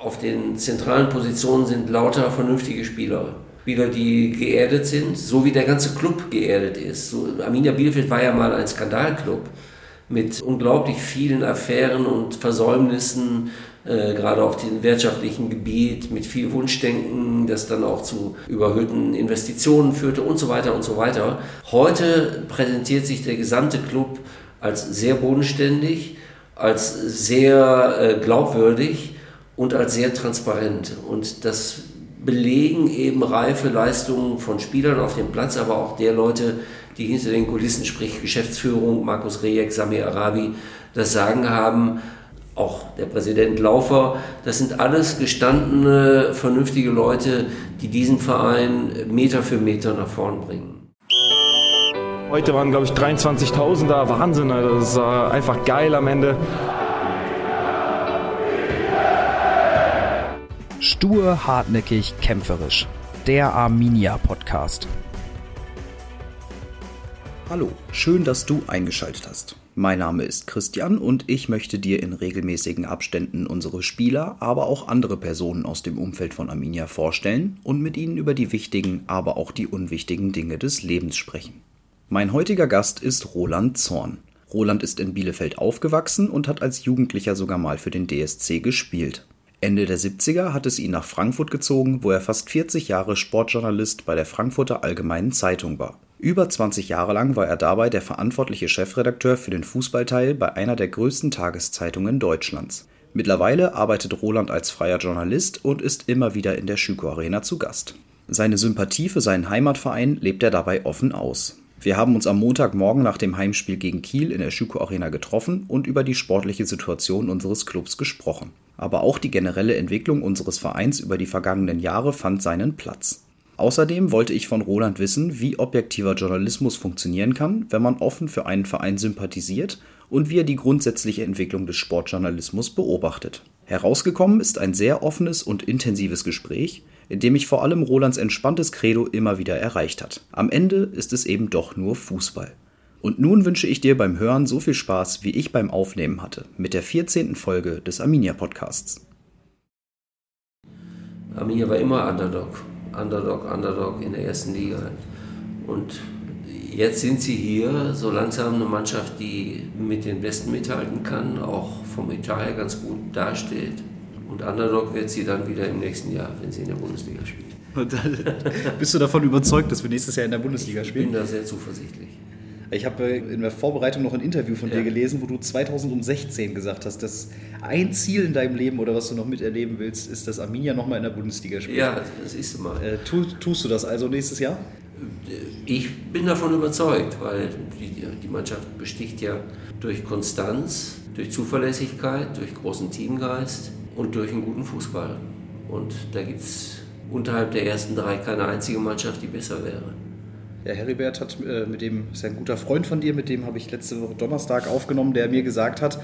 auf den zentralen Positionen sind lauter vernünftige Spieler. Spieler, die geerdet sind, so wie der ganze Club geerdet ist. So, Arminia Bielefeld war ja mal ein Skandalclub mit unglaublich vielen Affären und Versäumnissen, äh, gerade auf dem wirtschaftlichen Gebiet, mit viel Wunschdenken, das dann auch zu überhöhten Investitionen führte und so weiter und so weiter. Heute präsentiert sich der gesamte Club als sehr bodenständig, als sehr äh, glaubwürdig und als sehr transparent. Und das belegen eben reife Leistungen von Spielern auf dem Platz, aber auch der Leute, die hinter den Kulissen, sprich Geschäftsführung, Markus Rejek, Samir Arabi, das Sagen haben, auch der Präsident Laufer, das sind alles gestandene, vernünftige Leute, die diesen Verein Meter für Meter nach vorn bringen. Heute waren, glaube ich, 23.000 da. Wahnsinn, das war einfach geil am Ende. Stur, hartnäckig, kämpferisch. Der Arminia Podcast. Hallo, schön, dass du eingeschaltet hast. Mein Name ist Christian und ich möchte dir in regelmäßigen Abständen unsere Spieler, aber auch andere Personen aus dem Umfeld von Arminia vorstellen und mit ihnen über die wichtigen, aber auch die unwichtigen Dinge des Lebens sprechen. Mein heutiger Gast ist Roland Zorn. Roland ist in Bielefeld aufgewachsen und hat als Jugendlicher sogar mal für den DSC gespielt. Ende der 70er hat es ihn nach Frankfurt gezogen, wo er fast 40 Jahre Sportjournalist bei der Frankfurter Allgemeinen Zeitung war. Über 20 Jahre lang war er dabei der verantwortliche Chefredakteur für den Fußballteil bei einer der größten Tageszeitungen Deutschlands. Mittlerweile arbeitet Roland als freier Journalist und ist immer wieder in der Schüko Arena zu Gast. Seine Sympathie für seinen Heimatverein lebt er dabei offen aus. Wir haben uns am Montagmorgen nach dem Heimspiel gegen Kiel in der Schüko Arena getroffen und über die sportliche Situation unseres Clubs gesprochen. Aber auch die generelle Entwicklung unseres Vereins über die vergangenen Jahre fand seinen Platz. Außerdem wollte ich von Roland wissen, wie objektiver Journalismus funktionieren kann, wenn man offen für einen Verein sympathisiert und wie er die grundsätzliche Entwicklung des Sportjournalismus beobachtet. Herausgekommen ist ein sehr offenes und intensives Gespräch, in dem mich vor allem Rolands entspanntes Credo immer wieder erreicht hat. Am Ende ist es eben doch nur Fußball. Und nun wünsche ich dir beim Hören so viel Spaß, wie ich beim Aufnehmen hatte, mit der 14. Folge des Arminia Podcasts. Arminia war immer Underdog. Underdog, Underdog in der ersten Liga. Und jetzt sind sie hier so langsam eine Mannschaft, die mit den Besten mithalten kann, auch vom Etat her ganz gut dasteht. Und Underdog wird sie dann wieder im nächsten Jahr, wenn sie in der Bundesliga spielt. bist du davon überzeugt, dass wir nächstes Jahr in der Bundesliga spielen? Ich bin da sehr zuversichtlich. Ich habe in der Vorbereitung noch ein Interview von ja. dir gelesen, wo du 2016 gesagt hast, dass ein Ziel in deinem Leben oder was du noch miterleben willst, ist, dass Arminia nochmal in der Bundesliga spielt. Ja, das ist mal. Äh, tu, tust du das also nächstes Jahr? Ich bin davon überzeugt, weil die, die Mannschaft besticht ja durch Konstanz, durch Zuverlässigkeit, durch großen Teamgeist und durch einen guten Fußball. Und da gibt es unterhalb der ersten drei keine einzige Mannschaft, die besser wäre. Ja, Heribert hat äh, mit dem, ist ein guter Freund von dir, mit dem habe ich letzte Woche Donnerstag aufgenommen, der mir gesagt hat,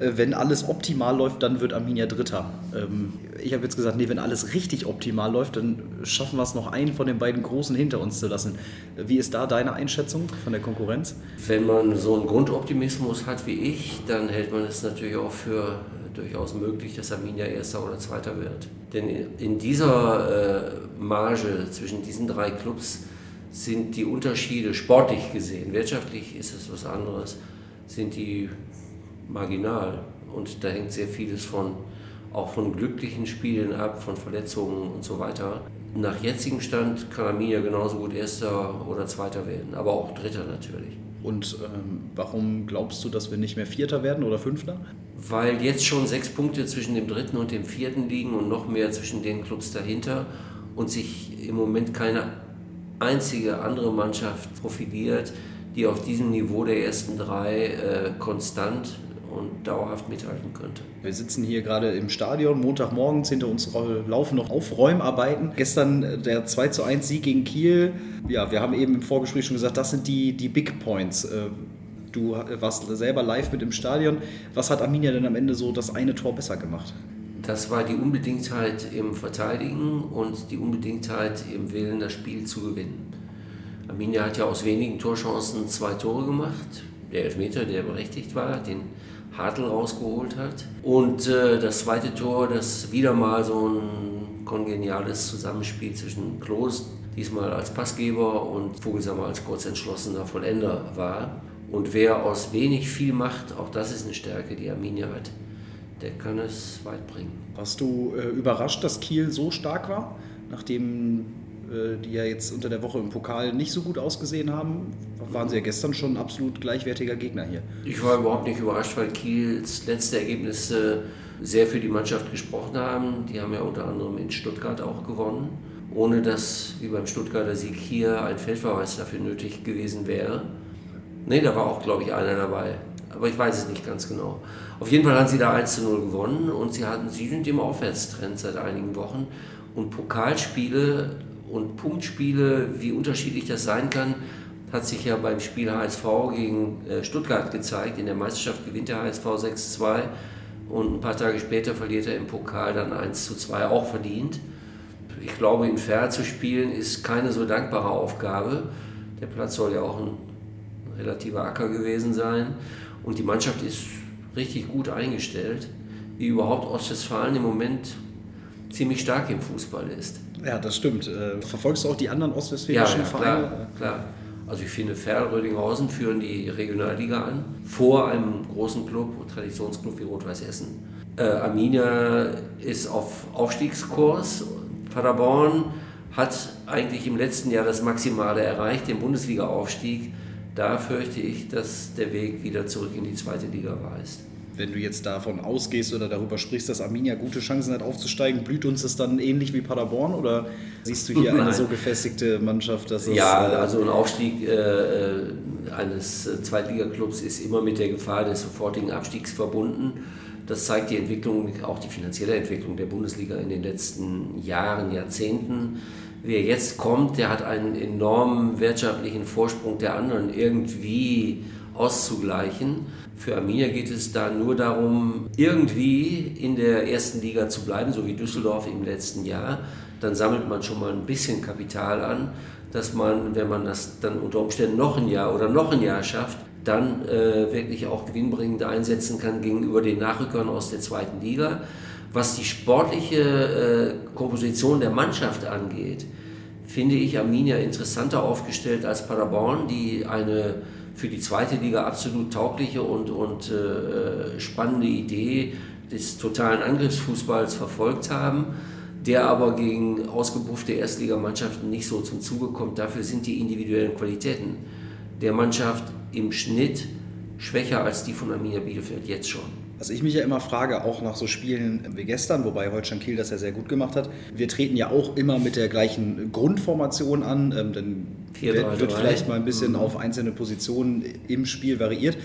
äh, wenn alles optimal läuft, dann wird Arminia Dritter. Ähm, ich habe jetzt gesagt, nee, wenn alles richtig optimal läuft, dann schaffen wir es noch einen von den beiden Großen hinter uns zu lassen. Wie ist da deine Einschätzung von der Konkurrenz? Wenn man so einen Grundoptimismus hat wie ich, dann hält man es natürlich auch für durchaus möglich, dass Arminia Erster oder Zweiter wird. Denn in dieser äh, Marge zwischen diesen drei Clubs sind die Unterschiede sportlich gesehen, wirtschaftlich ist es was anderes, sind die marginal. Und da hängt sehr vieles von, auch von glücklichen Spielen ab, von Verletzungen und so weiter. Nach jetzigem Stand kann Arminia genauso gut Erster oder Zweiter werden, aber auch Dritter natürlich. Und ähm, warum glaubst du, dass wir nicht mehr Vierter werden oder Fünfter? Weil jetzt schon sechs Punkte zwischen dem Dritten und dem Vierten liegen und noch mehr zwischen den Clubs dahinter und sich im Moment keine einzige andere Mannschaft profiliert, die auf diesem Niveau der ersten drei äh, konstant und dauerhaft mithalten könnte. Wir sitzen hier gerade im Stadion, Montagmorgens, hinter uns laufen noch Aufräumarbeiten. Gestern äh, der 2 zu 1 Sieg gegen Kiel. Ja, wir haben eben im Vorgespräch schon gesagt, das sind die, die Big Points. Äh, du warst selber live mit im Stadion. Was hat Arminia denn am Ende so das eine Tor besser gemacht? Das war die Unbedingtheit im Verteidigen und die Unbedingtheit im Willen, das Spiel zu gewinnen. Arminia hat ja aus wenigen Torchancen zwei Tore gemacht. Der Elfmeter, der berechtigt war, den Hartl rausgeholt hat. Und äh, das zweite Tor, das wieder mal so ein kongeniales Zusammenspiel zwischen Klos, diesmal als Passgeber, und Vogelsammer als kurzentschlossener Vollender war. Und wer aus wenig viel macht, auch das ist eine Stärke, die Arminia hat, der kann es weit bringen. Warst du äh, überrascht, dass Kiel so stark war, nachdem äh, die ja jetzt unter der Woche im Pokal nicht so gut ausgesehen haben, waren sie ja gestern schon ein absolut gleichwertiger Gegner hier. Ich war überhaupt nicht überrascht, weil Kiels letzte Ergebnisse sehr für die Mannschaft gesprochen haben. Die haben ja unter anderem in Stuttgart auch gewonnen, ohne dass, wie beim Stuttgarter Sieg hier, ein Feldverweis dafür nötig gewesen wäre. Nee, da war auch, glaube ich, einer dabei. Aber ich weiß es nicht ganz genau. Auf jeden Fall haben sie da 1 zu 0 gewonnen und sie, hatten, sie sind im Aufwärtstrend seit einigen Wochen. Und Pokalspiele und Punktspiele, wie unterschiedlich das sein kann, hat sich ja beim Spiel HSV gegen äh, Stuttgart gezeigt. In der Meisterschaft gewinnt der HSV 6-2 und ein paar Tage später verliert er im Pokal dann 1-2 auch verdient. Ich glaube, in Fair zu spielen ist keine so dankbare Aufgabe. Der Platz soll ja auch ein relativer Acker gewesen sein und die Mannschaft ist richtig gut eingestellt, wie überhaupt Ostwestfalen im Moment ziemlich stark im Fußball ist. Ja, das stimmt. Äh, verfolgst du auch die anderen ostwestfälischen ja, ja, Vereine? Klar, klar. Also ich finde, Ferl Rödinghausen führen die Regionalliga an, vor einem großen Club, Traditionsclub wie Rot-Weiß Essen. Äh, Arminia ist auf Aufstiegskurs. Paderborn hat eigentlich im letzten Jahr das Maximale erreicht, den Bundesliga-Aufstieg. Da fürchte ich, dass der Weg wieder zurück in die zweite Liga weist wenn du jetzt davon ausgehst oder darüber sprichst, dass Arminia gute Chancen hat aufzusteigen, blüht uns das dann ähnlich wie Paderborn oder siehst du hier Nein. eine so gefestigte Mannschaft, dass es. Ja, also ein Aufstieg äh, äh eines äh, Zweitligaklubs ist immer mit der Gefahr des sofortigen Abstiegs verbunden. Das zeigt die Entwicklung, auch die finanzielle Entwicklung der Bundesliga in den letzten Jahren, Jahrzehnten. Wer jetzt kommt, der hat einen enormen wirtschaftlichen Vorsprung der anderen irgendwie auszugleichen. Für Arminia geht es da nur darum, irgendwie in der ersten Liga zu bleiben, so wie Düsseldorf im letzten Jahr. Dann sammelt man schon mal ein bisschen Kapital an, dass man, wenn man das dann unter Umständen noch ein Jahr oder noch ein Jahr schafft, dann äh, wirklich auch gewinnbringend einsetzen kann gegenüber den Nachrückern aus der zweiten Liga. Was die sportliche äh, Komposition der Mannschaft angeht, finde ich Arminia interessanter aufgestellt als Paderborn, die eine für die zweite Liga absolut taugliche und, und äh, spannende Idee des totalen Angriffsfußballs verfolgt haben, der aber gegen ausgebuffte Erstligamannschaften nicht so zum Zuge kommt. Dafür sind die individuellen Qualitäten der Mannschaft im Schnitt schwächer als die von Arminia Bielefeld jetzt schon. Was ich mich ja immer frage, auch nach so Spielen wie gestern, wobei Holstein Kiel das ja sehr gut gemacht hat, wir treten ja auch immer mit der gleichen Grundformation an, ähm, dann wird, wird vielleicht mal ein bisschen mhm. auf einzelne Positionen im Spiel variiert.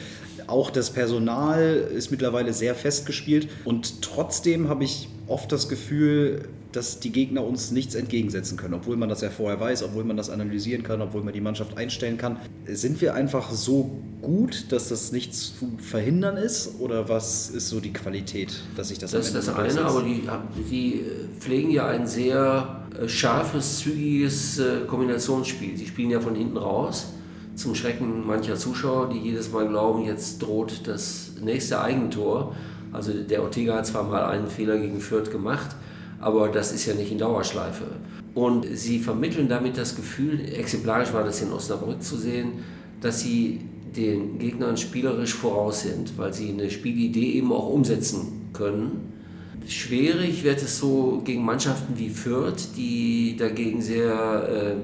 Auch das Personal ist mittlerweile sehr festgespielt und trotzdem habe ich oft das Gefühl, dass die Gegner uns nichts entgegensetzen können, obwohl man das ja vorher weiß, obwohl man das analysieren kann, obwohl man die Mannschaft einstellen kann. Sind wir einfach so gut, dass das nichts zu verhindern ist? Oder was ist so die Qualität, dass sich das Das ist das eine, aber die, die pflegen ja ein sehr scharfes, zügiges äh, Kombinationsspiel. Sie spielen ja von hinten raus zum Schrecken mancher Zuschauer, die jedes Mal glauben, jetzt droht das nächste Eigentor. Also der Ortega hat zwar mal einen Fehler gegen Fürth gemacht, aber das ist ja nicht in Dauerschleife. Und sie vermitteln damit das Gefühl, exemplarisch war das in Osnabrück zu sehen, dass sie den Gegnern spielerisch voraus sind, weil sie eine Spielidee eben auch umsetzen können. Schwierig wird es so gegen Mannschaften wie Fürth, die dagegen sehr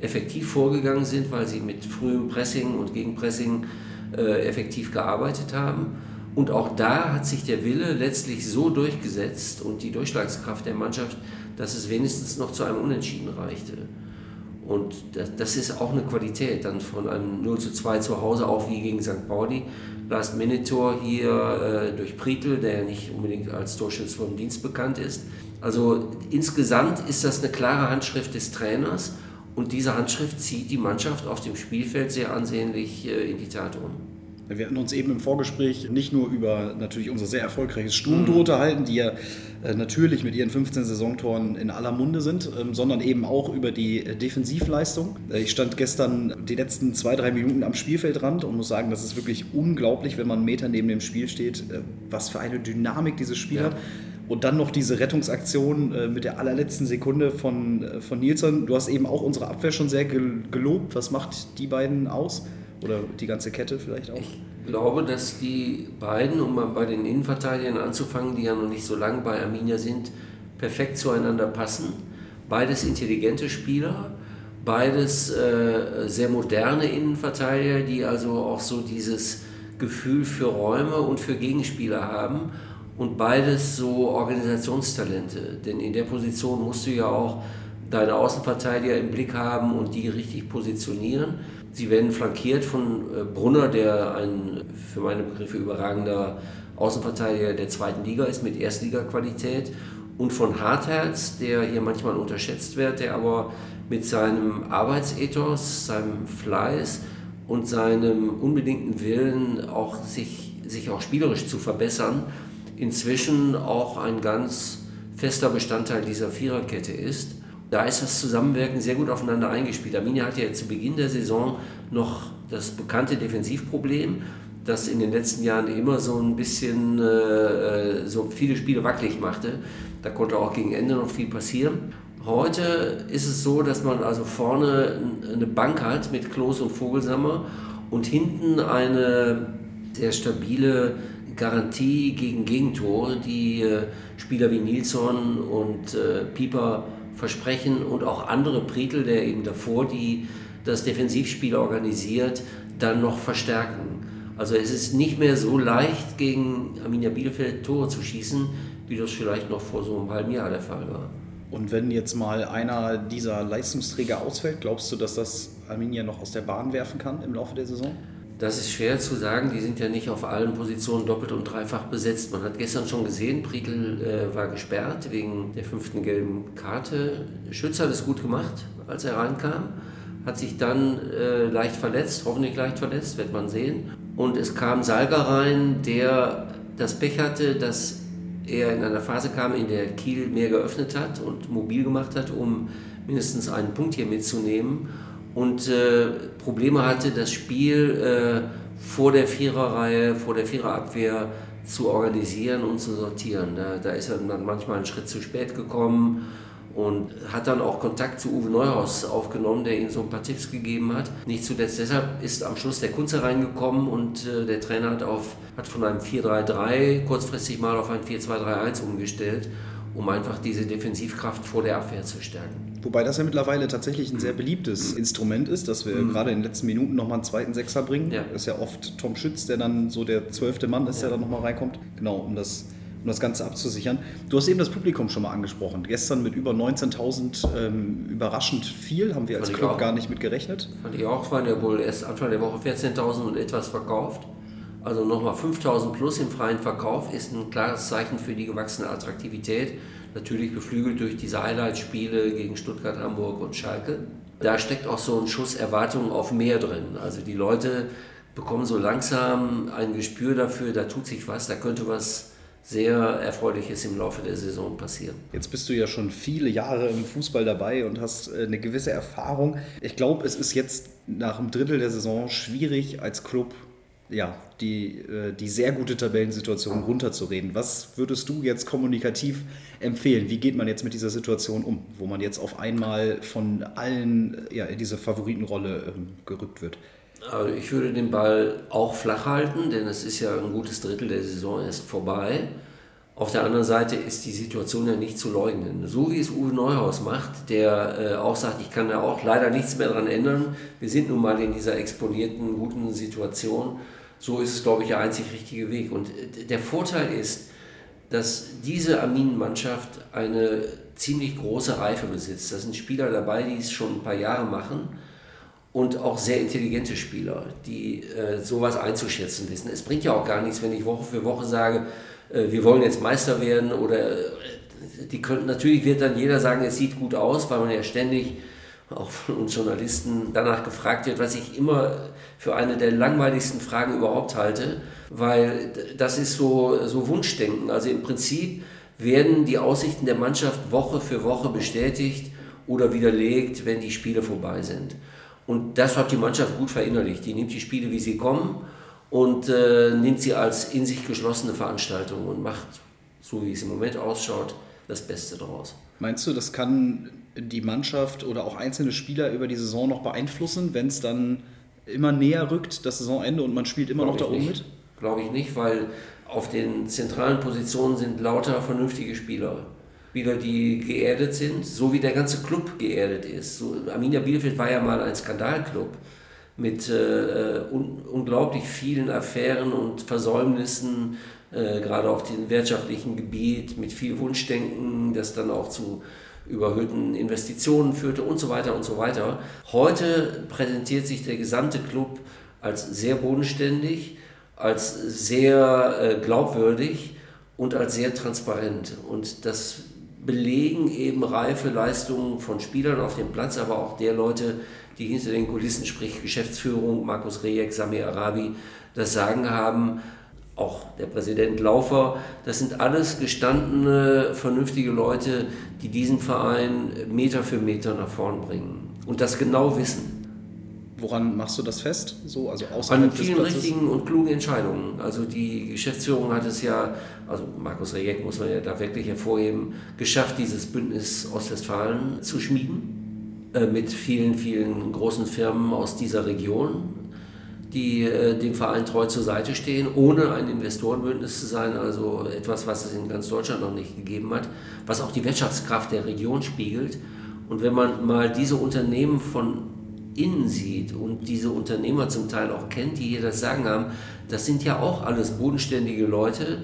äh, effektiv vorgegangen sind, weil sie mit frühem Pressing und Gegenpressing äh, effektiv gearbeitet haben. Und auch da hat sich der Wille letztlich so durchgesetzt und die Durchschlagskraft der Mannschaft, dass es wenigstens noch zu einem Unentschieden reichte. Und das, ist auch eine Qualität, dann von einem 0 zu 2 zu Hause, auch wie gegen St. Pauli. Last-Minute-Tor hier äh, durch Prietl, der nicht unbedingt als Torschütze vom Dienst bekannt ist. Also insgesamt ist das eine klare Handschrift des Trainers und diese Handschrift zieht die Mannschaft auf dem Spielfeld sehr ansehnlich äh, in die Tat um. Wir hatten uns eben im Vorgespräch nicht nur über natürlich unser sehr erfolgreiches Sturmduo unterhalten, die ja äh, natürlich mit ihren 15 Saisontoren in aller Munde sind, ähm, sondern eben auch über die äh, Defensivleistung. Äh, ich stand gestern die letzten zwei, drei Minuten am Spielfeldrand und muss sagen, das ist wirklich unglaublich, wenn man einen Meter neben dem Spiel steht, was für eine Dynamik dieses Spiel ja. hat. Und dann noch diese Rettungsaktion mit der allerletzten Sekunde von, von Nilsson. Du hast eben auch unsere Abwehr schon sehr gelobt. Was macht die beiden aus? Oder die ganze Kette vielleicht auch? Ich glaube, dass die beiden, um mal bei den Innenverteidigern anzufangen, die ja noch nicht so lange bei Arminia sind, perfekt zueinander passen. Beides intelligente Spieler, beides äh, sehr moderne Innenverteidiger, die also auch so dieses Gefühl für Räume und für Gegenspieler haben und beides so Organisationstalente. Denn in der Position musst du ja auch deine Außenverteidiger im Blick haben und die richtig positionieren. Sie werden flankiert von äh, Brunner, der ein für meine Begriffe überragender Außenverteidiger der zweiten Liga ist mit Erstliga-Qualität und von Hartherz, der hier manchmal unterschätzt wird, der aber mit seinem Arbeitsethos, seinem Fleiß und seinem unbedingten Willen auch sich, sich auch spielerisch zu verbessern, inzwischen auch ein ganz fester Bestandteil dieser Viererkette ist. Da ist das Zusammenwirken sehr gut aufeinander eingespielt. Arminia hatte ja zu Beginn der Saison noch das bekannte Defensivproblem, das in den letzten Jahren immer so ein bisschen äh, so viele Spiele wackelig machte. Da konnte auch gegen Ende noch viel passieren. Heute ist es so, dass man also vorne eine Bank hat mit Klos und Vogelsammer und hinten eine sehr stabile Garantie gegen Gegentore, die äh, Spieler wie Nilsson und äh, Pieper versprechen und auch andere, Pritel, der eben davor die, das Defensivspiel organisiert, dann noch verstärken. Also es ist nicht mehr so leicht, gegen Arminia Bielefeld Tore zu schießen, wie das vielleicht noch vor so einem halben Jahr der Fall war. Und wenn jetzt mal einer dieser Leistungsträger ausfällt, glaubst du, dass das Arminia noch aus der Bahn werfen kann im Laufe der Saison? Das ist schwer zu sagen. Die sind ja nicht auf allen Positionen doppelt und dreifach besetzt. Man hat gestern schon gesehen, Prietl äh, war gesperrt wegen der fünften gelben Karte. Schütz hat es gut gemacht, als er reinkam. Hat sich dann äh, leicht verletzt, hoffentlich leicht verletzt, wird man sehen. Und es kam Salger rein, der das Pech hatte, dass er in einer Phase kam, in der Kiel mehr geöffnet hat und mobil gemacht hat, um mindestens einen Punkt hier mitzunehmen und äh, Probleme hatte, das Spiel äh, vor der Viererreihe, vor der Viererabwehr zu organisieren und zu sortieren. Da, da ist er dann manchmal einen Schritt zu spät gekommen und hat dann auch Kontakt zu Uwe Neuhaus aufgenommen, der ihm so ein paar Tipps gegeben hat. Nicht zuletzt deshalb ist am Schluss der Kunze reingekommen und äh, der Trainer hat, auf, hat von einem 4-3-3 kurzfristig mal auf ein 4-2-3-1 umgestellt, um einfach diese Defensivkraft vor der Abwehr zu stärken. Wobei das ja mittlerweile tatsächlich ein sehr beliebtes Instrument ist, dass wir mhm. gerade in den letzten Minuten nochmal einen zweiten Sechser bringen. Ja. Das ist ja oft Tom Schütz, der dann so der zwölfte Mann ist, ja. der dann nochmal reinkommt. Genau, um das, um das Ganze abzusichern. Du hast eben das Publikum schon mal angesprochen. Gestern mit über 19.000 ähm, überraschend viel, haben wir als Club gar nicht mit gerechnet. Fand ich auch, waren ja wohl erst Anfang der Woche 14.000 und etwas verkauft. Also nochmal 5.000 plus im freien Verkauf ist ein klares Zeichen für die gewachsene Attraktivität natürlich beflügelt durch diese Highlight-Spiele gegen Stuttgart, Hamburg und Schalke. Da steckt auch so ein Schuss Erwartung auf mehr drin. Also die Leute bekommen so langsam ein Gespür dafür, da tut sich was, da könnte was sehr Erfreuliches im Laufe der Saison passieren. Jetzt bist du ja schon viele Jahre im Fußball dabei und hast äh, eine gewisse Erfahrung. Ich glaube, es ist jetzt nach einem Drittel der Saison schwierig als Club ja, die, äh, die sehr gute Tabellensituation runterzureden. Was würdest du jetzt kommunikativ empfehlen? Wie geht man jetzt mit dieser Situation um, wo man jetzt auf einmal von allen ja, in diese Favoritenrolle ähm, gerückt wird? Also ich würde den Ball auch flach halten, denn es ist ja ein gutes Drittel der Saison erst vorbei. Auf der anderen Seite ist die Situation ja nicht zu leugnen. So wie es Uwe Neuhaus macht, der äh, auch sagt, ich kann da auch leider nichts mehr dran ändern. Wir sind nun mal in dieser exponierten, guten Situation so ist es, glaube ich, der einzig richtige Weg. Und äh, der Vorteil ist, dass diese Arminen-Mannschaft eine ziemlich große Reife besitzt. Da sind Spieler dabei, die es schon ein paar Jahre machen und auch sehr intelligente Spieler, die äh, sowas einzuschätzen wissen. Es bringt ja auch gar nichts, wenn ich Woche für Woche sage, äh, wir wollen jetzt Meister werden oder äh, die können, natürlich wird dann jeder sagen, es sieht gut aus, weil man ja ständig auch von uns Journalisten danach gefragt wird, was ich immer für eine der langweiligsten Fragen überhaupt halte, weil das ist so, so Wunschdenken. Also im Prinzip werden die Aussichten der Mannschaft Woche für Woche bestätigt oder widerlegt, wenn die Spiele vorbei sind. Und das hat die Mannschaft gut verinnerlicht. Die nimmt die Spiele, wie sie kommen und äh, nimmt sie als in sich geschlossene Veranstaltung und macht, so wie es im Moment ausschaut, das Beste daraus. Meinst du, das kann die Mannschaft oder auch einzelne Spieler über die Saison noch beeinflussen, wenn es dann immer näher rückt, das Saisonende und man spielt immer Glaube noch da oben mit? Glaube ich nicht, weil auf den zentralen Positionen sind lauter vernünftige Spieler. Spieler, die geerdet sind, so wie der ganze Club geerdet ist. So, Arminia Bielefeld war ja mal ein Skandalclub mit äh, un unglaublich vielen Affären und Versäumnissen, äh, gerade auf dem wirtschaftlichen Gebiet, mit viel Wunschdenken, das dann auch zu überhöhten Investitionen führte und so weiter und so weiter. Heute präsentiert sich der gesamte Club als sehr bodenständig, als sehr äh, glaubwürdig und als sehr transparent. Und das belegen eben reife Leistungen von Spielern auf dem Platz, aber auch der Leute, die hinter den Kulissen, sprich Geschäftsführung, Markus Rejek, Samir Arabi, das Sagen haben, auch der Präsident Laufer, das sind alles gestandene, vernünftige Leute, die diesen Verein Meter für Meter nach vorn bringen und das genau wissen. Woran machst du das fest? So, also An vielen richtigen und klugen Entscheidungen. Also die Geschäftsführung hat es ja, also Markus Rejek muss man ja da wirklich hervorheben, geschafft, dieses Bündnis Ostwestfalen zu schmieden. Äh, mit vielen, vielen großen Firmen aus dieser Region, die äh, dem Verein treu zur Seite stehen, ohne ein Investorenbündnis zu sein. Also etwas, was es in ganz Deutschland noch nicht gegeben hat, was auch die Wirtschaftskraft der Region spiegelt. Und wenn man mal diese Unternehmen von innen sieht und diese Unternehmer zum Teil auch kennt, die hier das Sagen haben, das sind ja auch alles bodenständige Leute,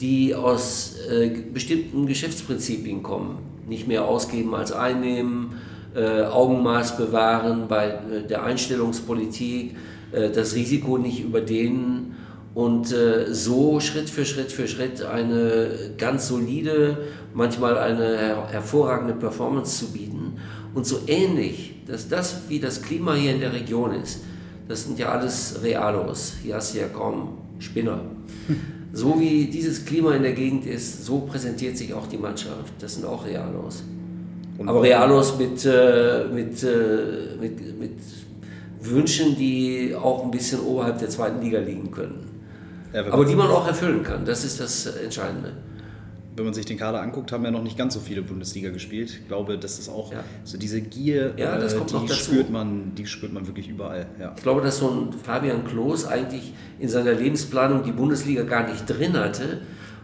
die aus äh, bestimmten Geschäftsprinzipien kommen. Nicht mehr ausgeben als einnehmen, äh, Augenmaß bewahren bei äh, der Einstellungspolitik, das Risiko nicht überdehnen und äh, so Schritt für Schritt für Schritt eine ganz solide, manchmal eine her hervorragende Performance zu bieten. Und so ähnlich dass das, wie das Klima hier in der Region ist, das sind ja alles Realos. Hier hast du ja kaum Spinner. So wie dieses Klima in der Gegend ist, so präsentiert sich auch die Mannschaft. Das sind auch Realos. Und Aber Realos mit, äh, mit, äh, mit, mit Wünschen, die auch ein bisschen oberhalb der zweiten Liga liegen können. Ja, Aber die man auch erfüllen kann. Das ist das Entscheidende wenn man sich den Kader anguckt, haben ja noch nicht ganz so viele Bundesliga gespielt. Ich glaube, das ist auch ja. so diese Gier, ja, äh, die, spürt man, die spürt man wirklich überall. Ja. Ich glaube, dass so ein Fabian Klos eigentlich in seiner Lebensplanung die Bundesliga gar nicht drin hatte,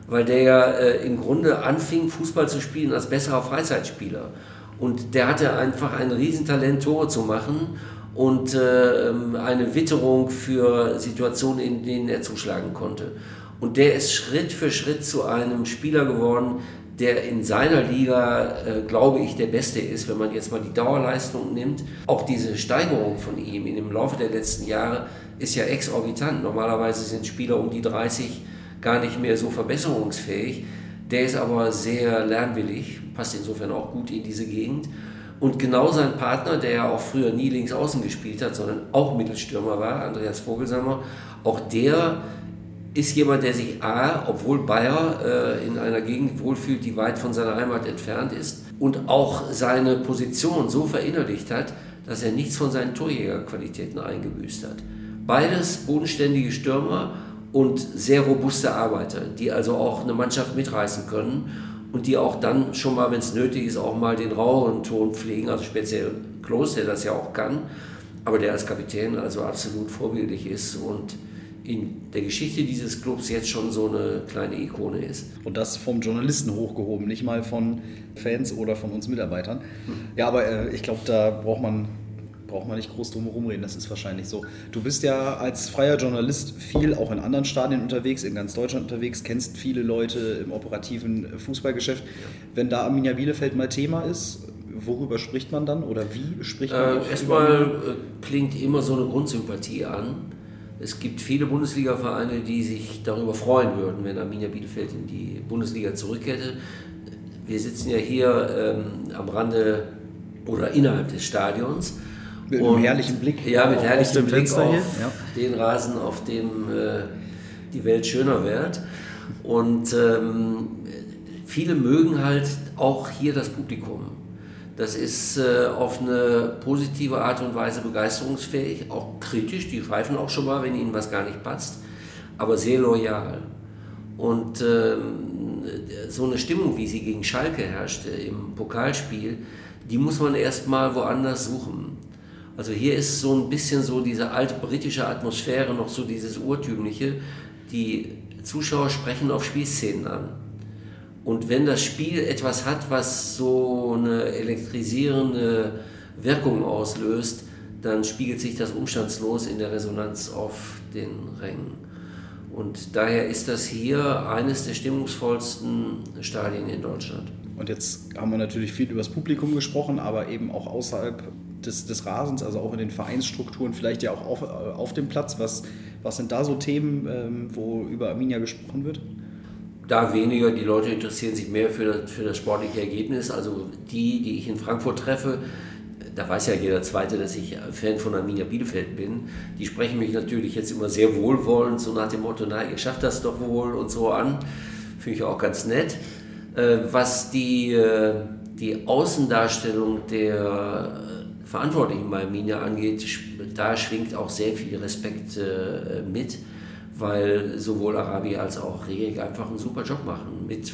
weil der ja äh, im Grunde anfing, Fußball zu spielen als besserer Freizeitspieler. Und der hatte einfach ein Riesentalent, Tore zu machen und äh, eine Witterung für Situationen, in denen er zuschlagen konnte. Und der ist Schritt für Schritt zu einem Spieler geworden, der in seiner Liga, äh, glaube ich, der Beste ist, wenn man jetzt mal die Dauerleistung nimmt. Auch diese Steigerung von ihm dem Laufe der letzten Jahre ist ja exorbitant. Normalerweise sind Spieler um die 30 gar nicht mehr so verbesserungsfähig. Der ist aber sehr lernwillig, passt insofern auch gut in diese Gegend. Und genau sein Partner, der ja auch früher nie links außen gespielt hat, sondern auch Mittelstürmer war, Andreas Vogelsammer, auch der ist jemand, der sich A, obwohl Bayer äh, in einer Gegend wohlfühlt, die weit von seiner Heimat entfernt ist, und auch seine Position so verinnerlicht hat, dass er nichts von seinen Torjägerqualitäten eingebüßt hat. Beides bodenständige Stürmer und sehr robuste Arbeiter, die also auch eine Mannschaft mitreißen können und die auch dann schon mal, wenn es nötig ist, auch mal den raueren Ton pflegen, also speziell Klos, der das ja auch kann, aber der als Kapitän also absolut vorbildlich ist und in der Geschichte dieses Clubs jetzt schon so eine kleine Ikone ist. Und das vom Journalisten hochgehoben, nicht mal von Fans oder von uns Mitarbeitern. Ja, aber äh, ich glaube, da braucht man, braucht man nicht groß drum herum reden, das ist wahrscheinlich so. Du bist ja als freier Journalist viel auch in anderen Stadien unterwegs, in ganz Deutschland unterwegs, kennst viele Leute im operativen Fußballgeschäft. Wenn da Arminia Bielefeld mal Thema ist, worüber spricht man dann oder wie spricht man? Äh, erstmal äh, klingt immer so eine Grundsympathie an es gibt viele Bundesliga-Vereine, die sich darüber freuen würden, wenn Arminia Bielefeld in die Bundesliga zurückkehrt. Wir sitzen ja hier ähm, am Rande oder innerhalb des Stadions. Mit einem herrlichen Blick. Ja, mit herrlichem Blick Fenster auf hier. den Rasen, auf dem äh, die Welt schöner wird. Und ähm, viele mögen halt auch hier das Publikum. Das ist äh, auf eine positive Art und Weise begeisterungsfähig, auch kritisch, die pfeifen auch schon mal, wenn ihnen was gar nicht passt, aber sehr loyal. Und ähm, so eine Stimmung, wie sie gegen Schalke herrschte im Pokalspiel, die muss man erstmal woanders suchen. Also hier ist so ein bisschen so diese alte britische Atmosphäre, noch so dieses urtümliche. Die Zuschauer sprechen auf Spielszenen an. Und wenn das Spiel etwas hat, was so eine elektrisierende Wirkung auslöst, dann spiegelt sich das umstandslos in der Resonanz auf den Rängen. Und daher ist das hier eines der stimmungsvollsten Stadien in Deutschland. Und jetzt haben wir natürlich viel über das Publikum gesprochen, aber eben auch außerhalb des, des Rasens, also auch in den Vereinsstrukturen, vielleicht ja auch auf, äh, auf dem Platz. Was, was sind da so Themen, ähm, wo über Arminia gesprochen wird? Da weniger, die Leute interessieren sich mehr für das, für das sportliche Ergebnis. Also die, die ich in Frankfurt treffe, da weiß ja jeder Zweite, dass ich Fan von Arminia Bielefeld bin. Die sprechen mich natürlich jetzt immer sehr wohlwollend, so nach dem Motto, na, ihr schafft das doch wohl und so an. Finde ich auch ganz nett. Äh, was die, äh, die Außendarstellung der Verantwortlichen bei Arminia angeht, da schwingt auch sehr viel Respekt mit, weil sowohl Arabi als auch Reg einfach einen super Job machen mit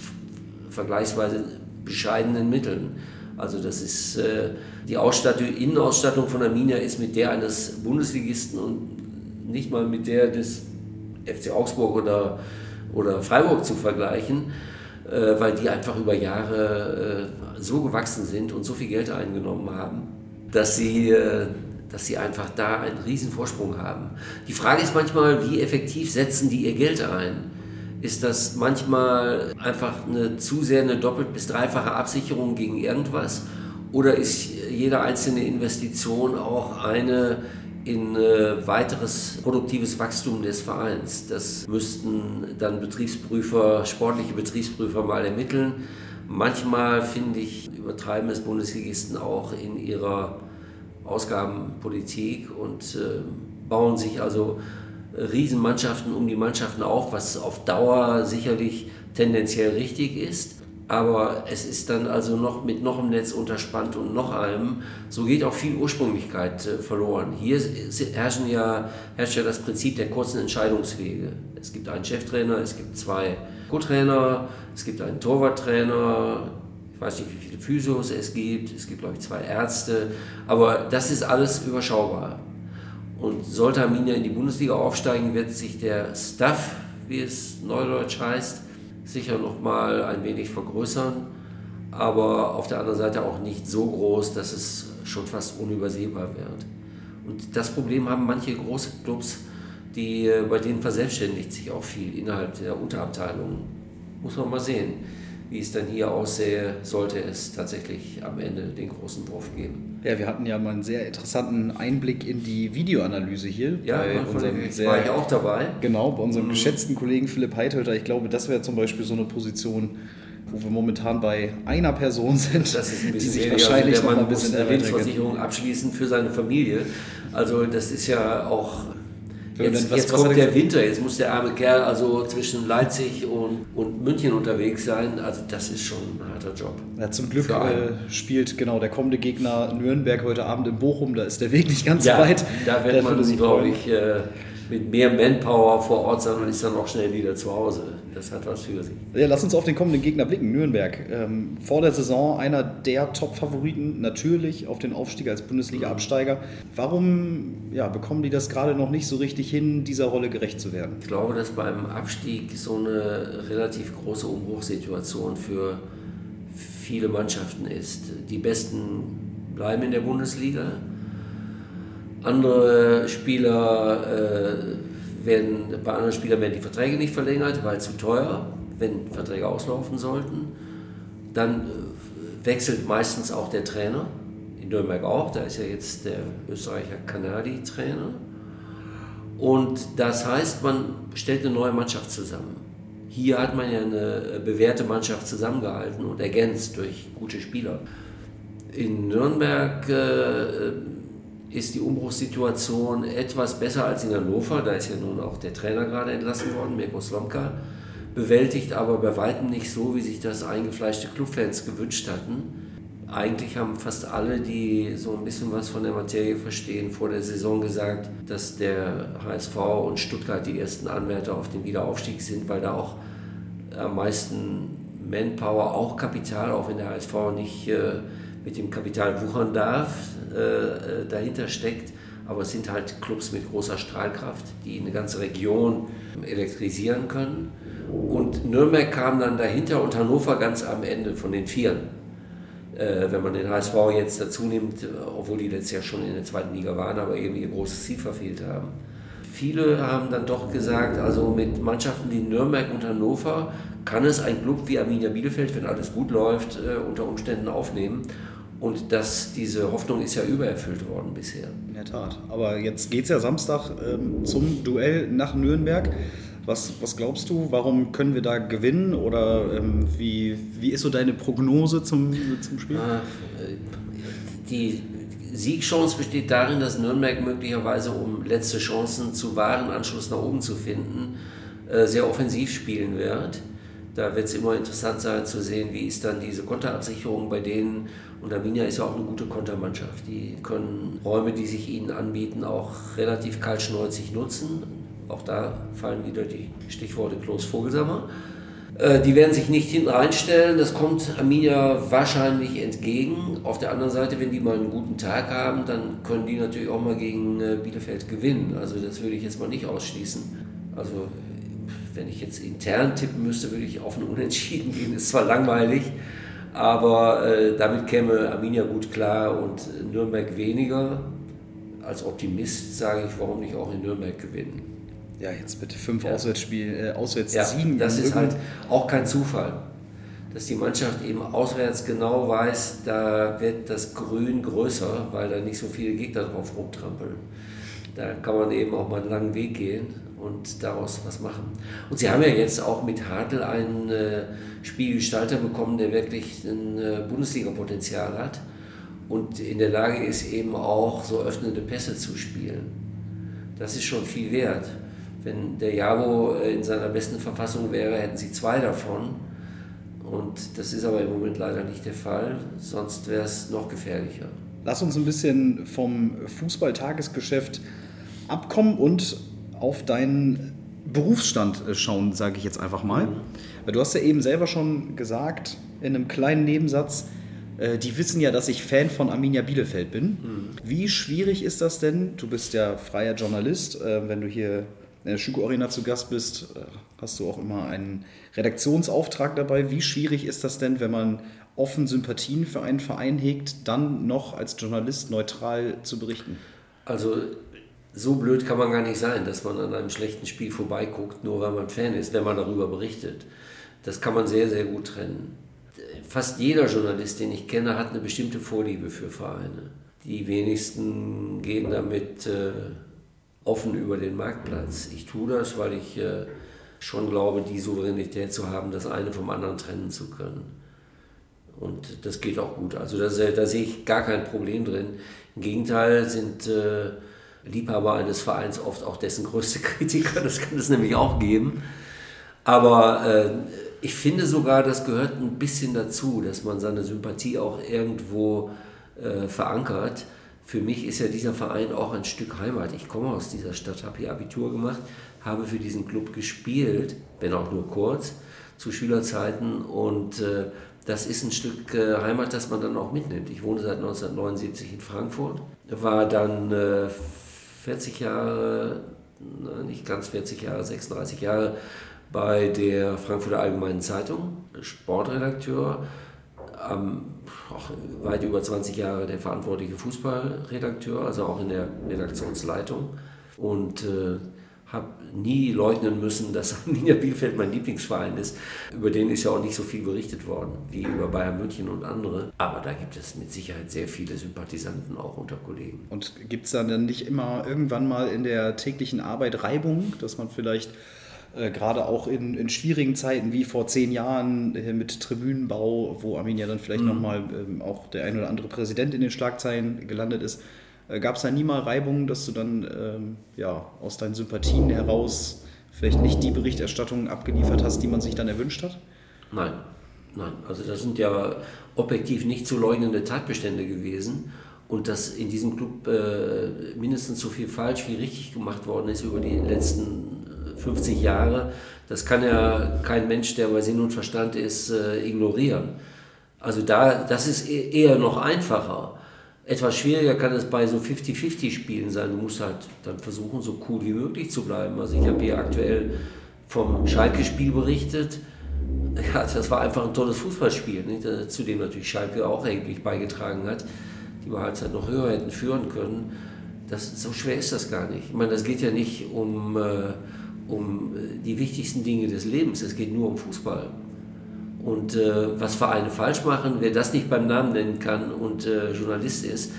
vergleichsweise bescheidenen Mitteln. Also das ist äh, die Ausstattung, Innenausstattung von Arminia ist mit der eines Bundesligisten und nicht mal mit der des FC Augsburg oder, oder Freiburg zu vergleichen, äh, weil die einfach über Jahre äh, so gewachsen sind und so viel Geld eingenommen haben, dass sie, dass sie einfach da einen riesen Vorsprung haben. Die Frage ist manchmal, wie effektiv setzen die ihr Geld ein? ist das manchmal einfach eine zu sehr eine doppelt bis dreifache Absicherung gegen irgendwas? Oder ist jede einzelne Investition auch eine in äh, weiteres produktives Wachstum des Vereins? Das müssten dann Betriebsprüfer, sportliche Betriebsprüfer mal ermitteln. Manchmal finde ich, übertreiben es Bundesligisten auch in ihrer Ausgabenpolitik und äh, bauen sich also Riesenmannschaften um die Mannschaften auf, was auf Dauer sicherlich tendenziell richtig ist. Aber es ist dann also noch mit noch im Netz unterspannt und noch einem. So geht auch viel Ursprünglichkeit äh, verloren. Hier herrschen ja, herrscht ja das Prinzip der kurzen Entscheidungswege. Es gibt einen Cheftrainer, es gibt zwei Co-Trainer, es gibt einen Torwarttrainer, ich weiß nicht, wie viele Physios es gibt, es gibt, glaube ich, zwei Ärzte, aber das ist alles überschaubar. Und sollte Arminia in die Bundesliga aufsteigen, wird sich der Staff, wie es neudeutsch heißt, sicher noch mal ein wenig vergrößern, aber auf der anderen Seite auch nicht so groß, dass es schon fast unübersehbar wird. Und das Problem haben manche große Clubs, die, äh, bei denen verselbstständigt sich auch viel innerhalb der Unterabteilungen. Muss man mal sehen wie es dann hier aussähe, sollte es tatsächlich am Ende den großen Wurf geben. Ja, wir hatten ja mal einen sehr interessanten Einblick in die Videoanalyse hier. Ja, bei unserem sehr, war ich auch dabei. Genau, bei unserem mhm. geschätzten Kollegen Philipp Heithölter. Ich glaube, das wäre zum Beispiel so eine Position, wo wir momentan bei einer Person sind, das ist ein bisschen die sich wahrscheinlich also noch ein bisschen muss eine Lebensversicherung abschließen für seine Familie. Also das ist ja auch Jetzt, was, jetzt was kommt der Winter, jetzt muss der arme Kerl also zwischen Leipzig und, und München unterwegs sein. Also das ist schon ein harter Job. Ja, zum Glück äh, spielt genau der kommende Gegner Nürnberg heute Abend in Bochum. Da ist der Weg nicht ganz ja, so weit. Da wird man, glaube ich, äh, mit mehr Manpower vor Ort sein und ist dann auch schnell wieder zu Hause. Das hat was für sich. Ja, lass uns auf den kommenden Gegner blicken, Nürnberg. Ähm, vor der Saison einer der Top-Favoriten, natürlich auf den Aufstieg als Bundesliga-Absteiger. Warum ja, bekommen die das gerade noch nicht so richtig hin, dieser Rolle gerecht zu werden? Ich glaube, dass beim Abstieg so eine relativ große Umbruchssituation für viele Mannschaften ist. Die Besten bleiben in der Bundesliga andere Spieler äh, werden, bei anderen Spielern werden die Verträge nicht verlängert, weil zu teuer, wenn Verträge auslaufen sollten. Dann äh, wechselt meistens auch der Trainer. In Nürnberg auch, da ist ja jetzt der Österreicher Kanadi-Trainer. Und das heißt, man stellt eine neue Mannschaft zusammen. Hier hat man ja eine bewährte Mannschaft zusammengehalten und ergänzt durch gute Spieler In Nürnberg äh, ist die Umbruchssituation etwas besser als in Hannover. Da ist ja nun auch der Trainer gerade entlassen worden, Mirko Slomka. Bewältigt aber bei weitem nicht so, wie sich das eingefleischte Clubfans gewünscht hatten. Eigentlich haben fast alle, die so ein bisschen was von der Materie verstehen, vor der Saison gesagt, dass der HSV und Stuttgart die ersten Anwärter auf den Wiederaufstieg sind, weil da auch am meisten Manpower, auch Kapital, auch wenn der HSV nicht äh, mit dem Kapital wuchern darf, äh, äh, dahinter steckt. Aber es sind halt Clubs mit großer Strahlkraft, die eine ganze Region elektrisieren können. Und Nürnberg kam dann dahinter und Hannover ganz am Ende von den Vieren. Äh, wenn man den HSV jetzt dazu nimmt, obwohl die letztes Jahr schon in der zweiten Liga waren, aber eben ihr großes Ziel verfehlt haben. Viele haben dann doch gesagt, also mit Mannschaften wie Nürnberg und Hannover kann es ein Club wie Arminia Bielefeld, wenn alles gut läuft, äh, unter Umständen aufnehmen. Und das, diese Hoffnung ist ja übererfüllt worden bisher. In der Tat. Aber jetzt geht es ja Samstag ähm, zum Duell nach Nürnberg. Was, was glaubst du, warum können wir da gewinnen? Oder ähm, wie, wie ist so deine Prognose zum, zum Spiel? Ah, die Siegchance besteht darin, dass Nürnberg möglicherweise, um letzte Chancen zu wahren, Anschluss nach oben zu finden, äh, sehr offensiv spielen wird. Da wird es immer interessant sein zu sehen, wie ist dann diese Konterabsicherung bei denen. Und Arminia ist ja auch eine gute Kontermannschaft. Die können Räume, die sich ihnen anbieten, auch relativ kaltschnäuzig nutzen. Auch da fallen wieder die Stichworte Klos Vogelsammer. Äh, die werden sich nicht hinten reinstellen, das kommt Arminia wahrscheinlich entgegen. Auf der anderen Seite, wenn die mal einen guten Tag haben, dann können die natürlich auch mal gegen äh, Bielefeld gewinnen. Also das würde ich jetzt mal nicht ausschließen. Also wenn ich jetzt intern tippen müsste, würde ich auf ein Unentschieden gehen. Ist zwar langweilig, aber äh, damit käme Arminia gut klar und Nürnberg weniger. Als Optimist sage ich, warum nicht auch in Nürnberg gewinnen. Ja, jetzt bitte fünf ja. Auswärtsspiel, äh, Auswärtssiegen. Ja, das ist halt auch kein Zufall, dass die Mannschaft eben auswärts genau weiß, da wird das Grün größer, weil da nicht so viele Gegner drauf rumtrampeln. Da kann man eben auch mal einen langen Weg gehen und daraus was machen. Und sie haben ja jetzt auch mit Hartl einen äh, Spielgestalter bekommen, der wirklich ein äh, Bundesliga-Potenzial hat und in der Lage ist, eben auch so öffnende Pässe zu spielen. Das ist schon viel wert. Wenn der Jabo äh, in seiner besten Verfassung wäre, hätten sie zwei davon. Und das ist aber im Moment leider nicht der Fall, sonst wäre es noch gefährlicher. Lass uns ein bisschen vom Fußball-Tagesgeschäft abkommen und auf deinen Berufsstand äh, schauen, sage ich jetzt einfach mal. Mhm. Du hast ja eben selber schon gesagt, in einem kleinen Nebensatz, äh, die wissen ja, dass ich Fan von Arminia Bielefeld bin. Mhm. Wie schwierig ist das denn? Du bist ja freier Journalist. Äh, wenn du hier in der Schüko Arena zu Gast bist, hast du auch immer einen Redaktionsauftrag dabei. Wie schwierig ist das denn, wenn man offen Sympathien für einen Verein hegt, dann noch als Journalist neutral zu berichten? Also so blöd kann man gar nicht sein, dass man an einem schlechten Spiel vorbeiguckt, nur weil man Fan ist, wenn man darüber berichtet. Das kann man sehr, sehr gut trennen. Fast jeder Journalist, den ich kenne, hat eine bestimmte Vorliebe für Vereine. Die wenigsten gehen damit äh, offen über den Marktplatz. Ich tue das, weil ich äh, schon glaube, die Souveränität zu haben, das eine vom anderen trennen zu können. Und das geht auch gut. Also das, da sehe ich gar kein Problem drin. Im Gegenteil sind äh, Liebhaber eines Vereins oft auch dessen größte Kritiker, das kann es nämlich auch geben. Aber äh, ich finde sogar, das gehört ein bisschen dazu, dass man seine Sympathie auch irgendwo äh, verankert. Für mich ist ja dieser Verein auch ein Stück Heimat. Ich komme aus dieser Stadt, habe hier Abitur gemacht, habe für diesen Club gespielt, wenn auch nur kurz, zu Schülerzeiten und äh, das ist ein Stück äh, Heimat, das man dann auch mitnimmt. Ich wohne seit 1979 in Frankfurt, war dann äh, 40 Jahre, nicht ganz 40 Jahre, 36 Jahre bei der Frankfurter Allgemeinen Zeitung, Sportredakteur, ähm, weit über 20 Jahre der verantwortliche Fußballredakteur, also auch in der Redaktionsleitung. Und äh, habe nie leugnen müssen, dass Arminia Bielefeld mein Lieblingsverein ist. Über den ist ja auch nicht so viel berichtet worden wie über Bayern München und andere. Aber da gibt es mit Sicherheit sehr viele Sympathisanten auch unter Kollegen. Und gibt es dann nicht immer irgendwann mal in der täglichen Arbeit Reibung, dass man vielleicht äh, gerade auch in, in, schwierigen Zeiten wie vor zehn Jahren äh, mit Tribünenbau, wo Arminia dann vielleicht mhm. nochmal ähm, auch der ein oder andere Präsident in den Schlagzeilen gelandet ist. Äh, Gab es da nie mal Reibungen, dass du dann ähm, ja, aus deinen Sympathien heraus vielleicht nicht die Berichterstattung abgeliefert hast, die man sich dann erwünscht hat? Nein, nein. Also das sind ja objektiv nicht zu leugnende Tatbestände gewesen. Und dass in diesem Club äh, mindestens so viel falsch wie richtig gemacht worden ist über die letzten 50 Jahre, das kann ja kein Mensch, der bei Sinn und Verstand ist, äh, ignorieren. Also da, das ist e-, eher noch einfacher. Etwas schwieriger kann es bei so 50-50-Spielen sein. Du musst halt dann versuchen, so cool wie möglich zu bleiben. Also ich habe hier aktuell vom Schalke-Spiel berichtet. Ja, das war einfach ein tolles Fußballspiel, nicht? Äh, zu dem natürlich Schalke auch erheblich beigetragen hat, die wir halt noch höher hätten führen können. Das, so schwer ist das gar nicht. Ich meine, das geht ja nicht um, äh, um äh, die wichtigsten Dinge des Lebens, es geht nur um Fußball. Und äh, was Vereine falsch machen, wer das nicht beim Namen nennen kann und äh, Journalist ist,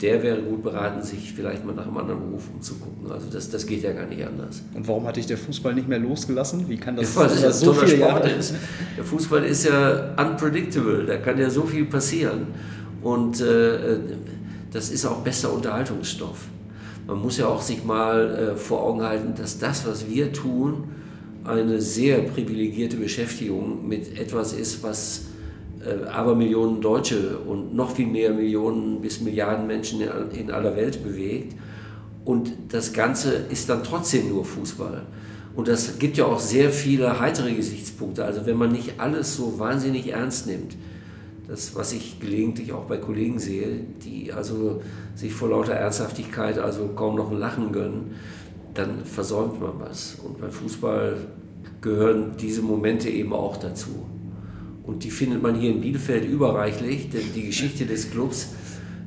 der wäre gut beraten, sich vielleicht mal nach einem anderen Beruf umzugucken. Also das, das geht ja gar nicht anders. Und warum hat dich der Fußball nicht mehr losgelassen? Wie kann das, ja, das, das so viel Sport Jahre ist? Der Fußball ist ja unpredictable, da kann ja so viel passieren. Und äh, das ist auch bester Unterhaltungsstoff man muss ja auch sich mal äh, vor Augen halten, dass das, was wir tun, eine sehr privilegierte Beschäftigung mit etwas ist, was äh, aber Millionen Deutsche und noch viel mehr Millionen bis Milliarden Menschen in, in aller Welt bewegt. Und das Ganze ist dann trotzdem nur Fußball. Und das gibt ja auch sehr viele heitere Gesichtspunkte. Also wenn man nicht alles so wahnsinnig ernst nimmt, das, was ich gelegentlich auch bei Kollegen sehe, die also sich vor lauter Ernsthaftigkeit also kaum noch ein Lachen gönnen, dann versäumt man was. Und beim Fußball gehören diese Momente eben auch dazu. Und die findet man hier in Bielefeld überreichlich, denn die Geschichte des Clubs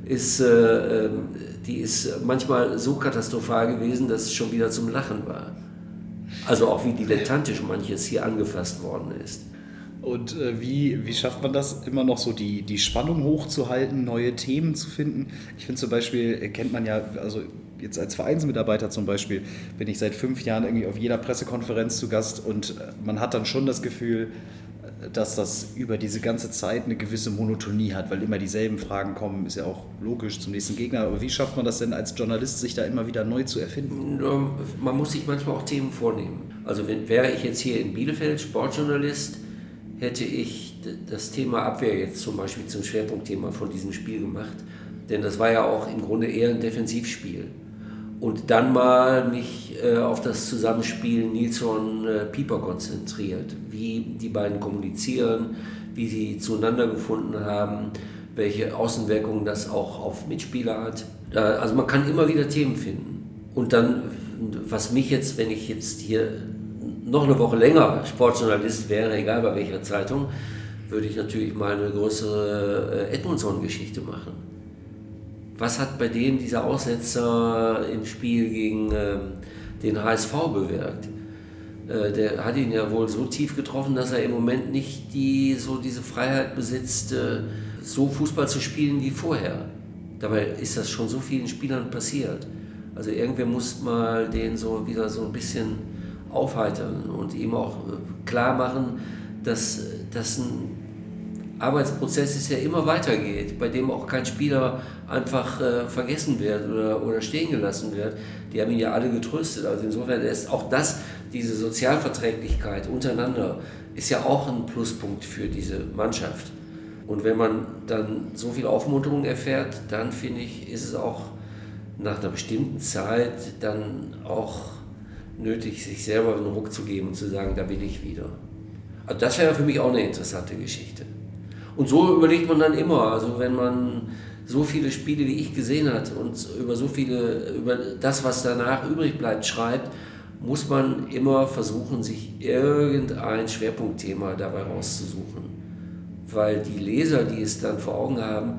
ist, äh, ähm, die ist manchmal so katastrophal gewesen, dass es schon wieder zum Lachen war. Also auch wie dilettantisch manches hier angefasst worden ist. Und äh, wie, wie schafft man das, immer noch so die, die Spannung hochzuhalten, neue Themen zu finden? Ich finde zum Beispiel, äh, kennt man ja, also jetzt als Vereinsmitarbeiter zum Beispiel, bin ich seit fünf Jahren irgendwie auf jeder Pressekonferenz zu Gast und äh, man hat dann schon das Gefühl, äh, dass das über diese ganze Zeit eine gewisse Monotonie hat, weil immer dieselben Fragen kommen, ist ja auch logisch zum nächsten Gegner. Aber wie schafft man das denn als Journalist, sich da immer wieder neu zu erfinden? Man muss sich manchmal auch Themen vornehmen. Also wenn, wäre ich jetzt hier in Bielefeld Sportjournalist, hätte ich das Thema Abwehr jetzt zum Beispiel zum Schwerpunktthema von diesem Spiel gemacht. Denn das war ja auch im Grunde eher ein Defensivspiel. Und dann mal mich äh, auf das Zusammenspiel Nilsson-Pieper äh, konzentriert. Wie die beiden kommunizieren, wie sie zueinander gefunden haben, welche Außenwirkungen das auch auf Mitspieler hat. Da, also man kann immer wieder Themen finden. Und dann, was mich jetzt, wenn ich jetzt hier noch eine Woche länger Sportjournalist wäre, egal bei welcher Zeitung, würde ich natürlich mal eine größere äh, Edmundson-Geschichte machen. Was hat bei dem dieser Aussetzer im Spiel gegen ähm, den HSV bewirkt? Äh, der hat ihn ja wohl so tief getroffen, dass er im Moment nicht die, so diese Freiheit besitzt, äh, so Fußball zu spielen wie vorher. Dabei ist das schon so vielen Spielern passiert. Also irgendwer muss mal den so wieder so ein bisschen aufheitern und ihm auch äh, klar machen, dass das ein Arbeitsprozess ist, der immer weitergeht, bei dem auch kein Spieler einfach äh, vergessen wird oder, oder stehen gelassen wird. Die haben ihn ja alle getröstet. Also insofern ist auch das, diese Sozialverträglichkeit untereinander, ist ja auch ein Pluspunkt für diese Mannschaft. Und wenn man dann so viel Aufmunterung erfährt, dann finde ich, ist es auch nach einer bestimmten Zeit dann auch nötig, sich selber einen Ruck zu geben und zu sagen, da bin ich wieder. Also das wäre für mich auch eine interessante Geschichte. Und so überlegt man dann immer, also wenn man so viele Spiele wie ich gesehen hat und über so viele, über das, was danach übrig bleibt, schreibt, muss man immer versuchen, sich irgendein Schwerpunktthema dabei rauszusuchen. Weil die Leser, die es dann vor Augen haben,